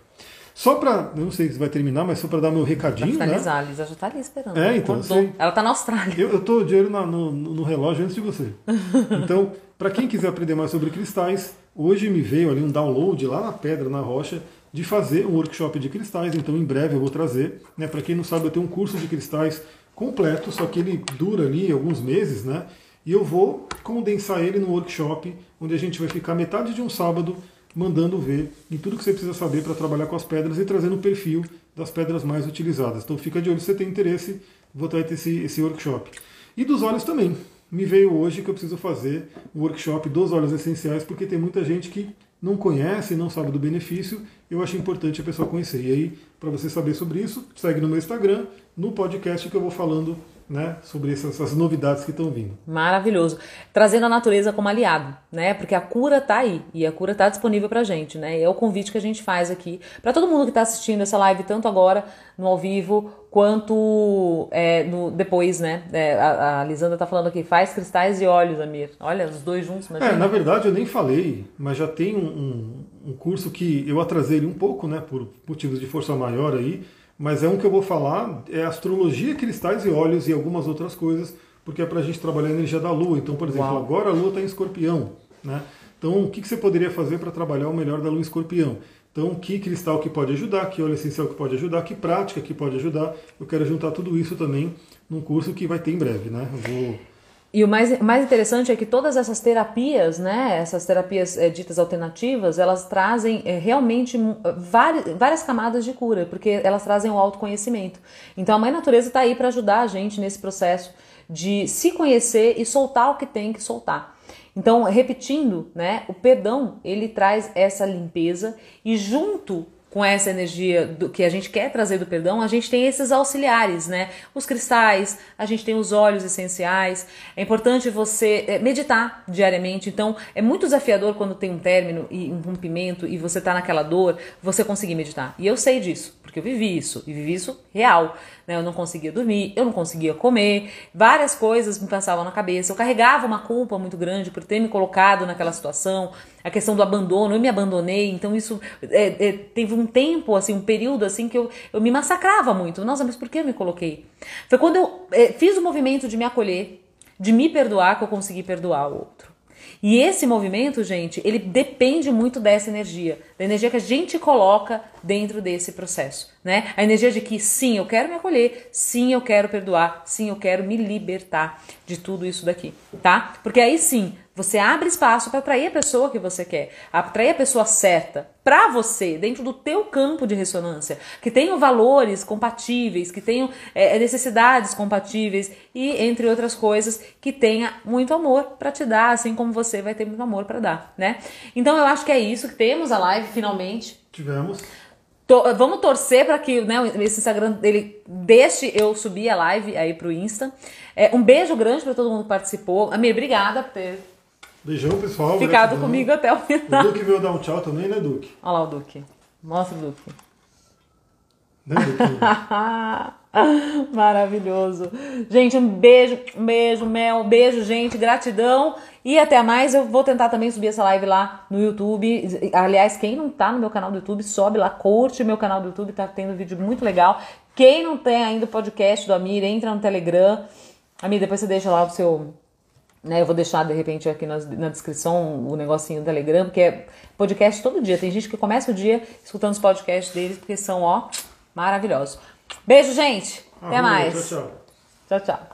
Só para, não sei se vai terminar, mas só para dar meu recadinho, pra finalizar, né? A Lisa já está ali esperando. É, então. Sei, ela está na Austrália. Eu estou de olho no, no, relógio antes de você. [laughs] Então, para quem quiser aprender mais sobre cristais, hoje me veio ali um download lá na pedra, na rocha, de fazer um workshop de cristais. Então, em breve eu vou trazer. Né? Para quem não sabe, eu tenho um curso de cristais completo, só que ele dura ali alguns meses, né? E eu vou condensar ele no workshop, onde a gente vai ficar metade de um sábado mandando ver em tudo que você precisa saber para trabalhar com as pedras e trazendo o perfil das pedras mais utilizadas. Então fica de olho se você tem interesse, vou ter esse, esse workshop. E dos óleos também. Me veio hoje que eu preciso fazer o workshop dos óleos essenciais, porque tem muita gente que não conhece, não sabe do benefício. Eu acho importante a pessoa conhecer. E aí, para você saber sobre isso, segue no meu Instagram, no podcast que eu vou falando né, sobre essas, essas novidades que estão vindo. Maravilhoso. Trazendo a natureza como aliado, né? Porque a cura está aí e a cura está disponível para gente, né? E é o convite que a gente faz aqui para todo mundo que está assistindo essa live, tanto agora no ao vivo quanto é, no, depois, né? É, a, a, Lisandra está falando aqui, faz cristais e olhos, Amir. Olha, os dois juntos, imagina. É, na verdade eu nem falei, mas já tem um, um, um curso que eu atrasei ele um pouco, né? Por motivos de força maior aí mas é um que eu vou falar, é astrologia, cristais e óleos e algumas outras coisas, porque é para a gente trabalhar a energia da Lua. Então, por exemplo, Uau. agora a Lua está em escorpião. Né? Então, o que, que você poderia fazer para trabalhar o melhor da Lua em escorpião? Então, que cristal que pode ajudar, que óleo essencial que pode ajudar, que prática que pode ajudar. Eu quero juntar tudo isso também num curso que vai ter em breve. Né? Eu vou e o mais, mais interessante é que todas essas terapias, né, essas terapias é, ditas alternativas, elas trazem é, realmente várias, várias camadas de cura, porque elas trazem o autoconhecimento. Então a Mãe Natureza está aí para ajudar a gente nesse processo de se conhecer e soltar o que tem que soltar. Então, repetindo, né, o perdão, ele traz essa limpeza e junto com essa energia do, que a gente quer trazer do perdão, a gente tem esses auxiliares, né? Os cristais, a gente tem os óleos essenciais. É importante você é, meditar diariamente. Então, é muito desafiador quando tem um término e um rompimento e você tá naquela dor, você conseguir meditar. E eu sei disso, porque eu vivi isso, e vivi isso real. Né? Eu não conseguia dormir, eu não conseguia comer, várias coisas me passavam na cabeça. Eu carregava uma culpa muito grande por ter me colocado naquela situação, a questão do abandono, eu me abandonei, então isso é, é, teve um tempo, assim, um período assim que eu, eu me massacrava muito. Nossa, mas por que eu me coloquei? Foi quando eu é, fiz o movimento de me acolher, de me perdoar, que eu consegui perdoar o outro. E esse movimento, gente, ele depende muito dessa energia, da energia que a gente coloca dentro desse processo, né? A energia de que sim, eu quero me acolher, sim, eu quero perdoar, sim, eu quero me libertar de tudo isso daqui, tá? Porque aí sim, você abre espaço para atrair a pessoa que você quer, atrair a pessoa certa para você, dentro do teu campo de ressonância, que tenham valores compatíveis, que tenham é, necessidades compatíveis e entre outras coisas, que tenha muito amor para te dar, assim como você vai ter muito amor para dar, né? Então eu acho que é isso que temos a live finalmente. Tivemos. Vamos torcer para que né, esse Instagram dele deixe eu subir a live aí pro Insta. É, um beijo grande para todo mundo que participou. Amir, obrigada por ter Beijão, pessoal. Ficado comigo até o final. O Duque veio dar um tchau também, né, Duque? Olha lá o Duque. Mostra o Duque. Né, Duque? [laughs] Maravilhoso. Gente, um beijo, um beijo, Mel, um beijo, gente, gratidão. E até mais, eu vou tentar também subir essa live lá no YouTube. Aliás, quem não tá no meu canal do YouTube, sobe lá, curte meu canal do YouTube, tá tendo vídeo muito legal. Quem não tem ainda o podcast do Amir, entra no Telegram. Amir, depois você deixa lá o seu. Né, eu vou deixar de repente aqui na, na descrição o negocinho do Telegram, porque é podcast todo dia. Tem gente que começa o dia escutando os podcasts deles, porque são, ó, maravilhosos. Beijo, gente. Até mais. Tchau, tchau. Tchau, tchau.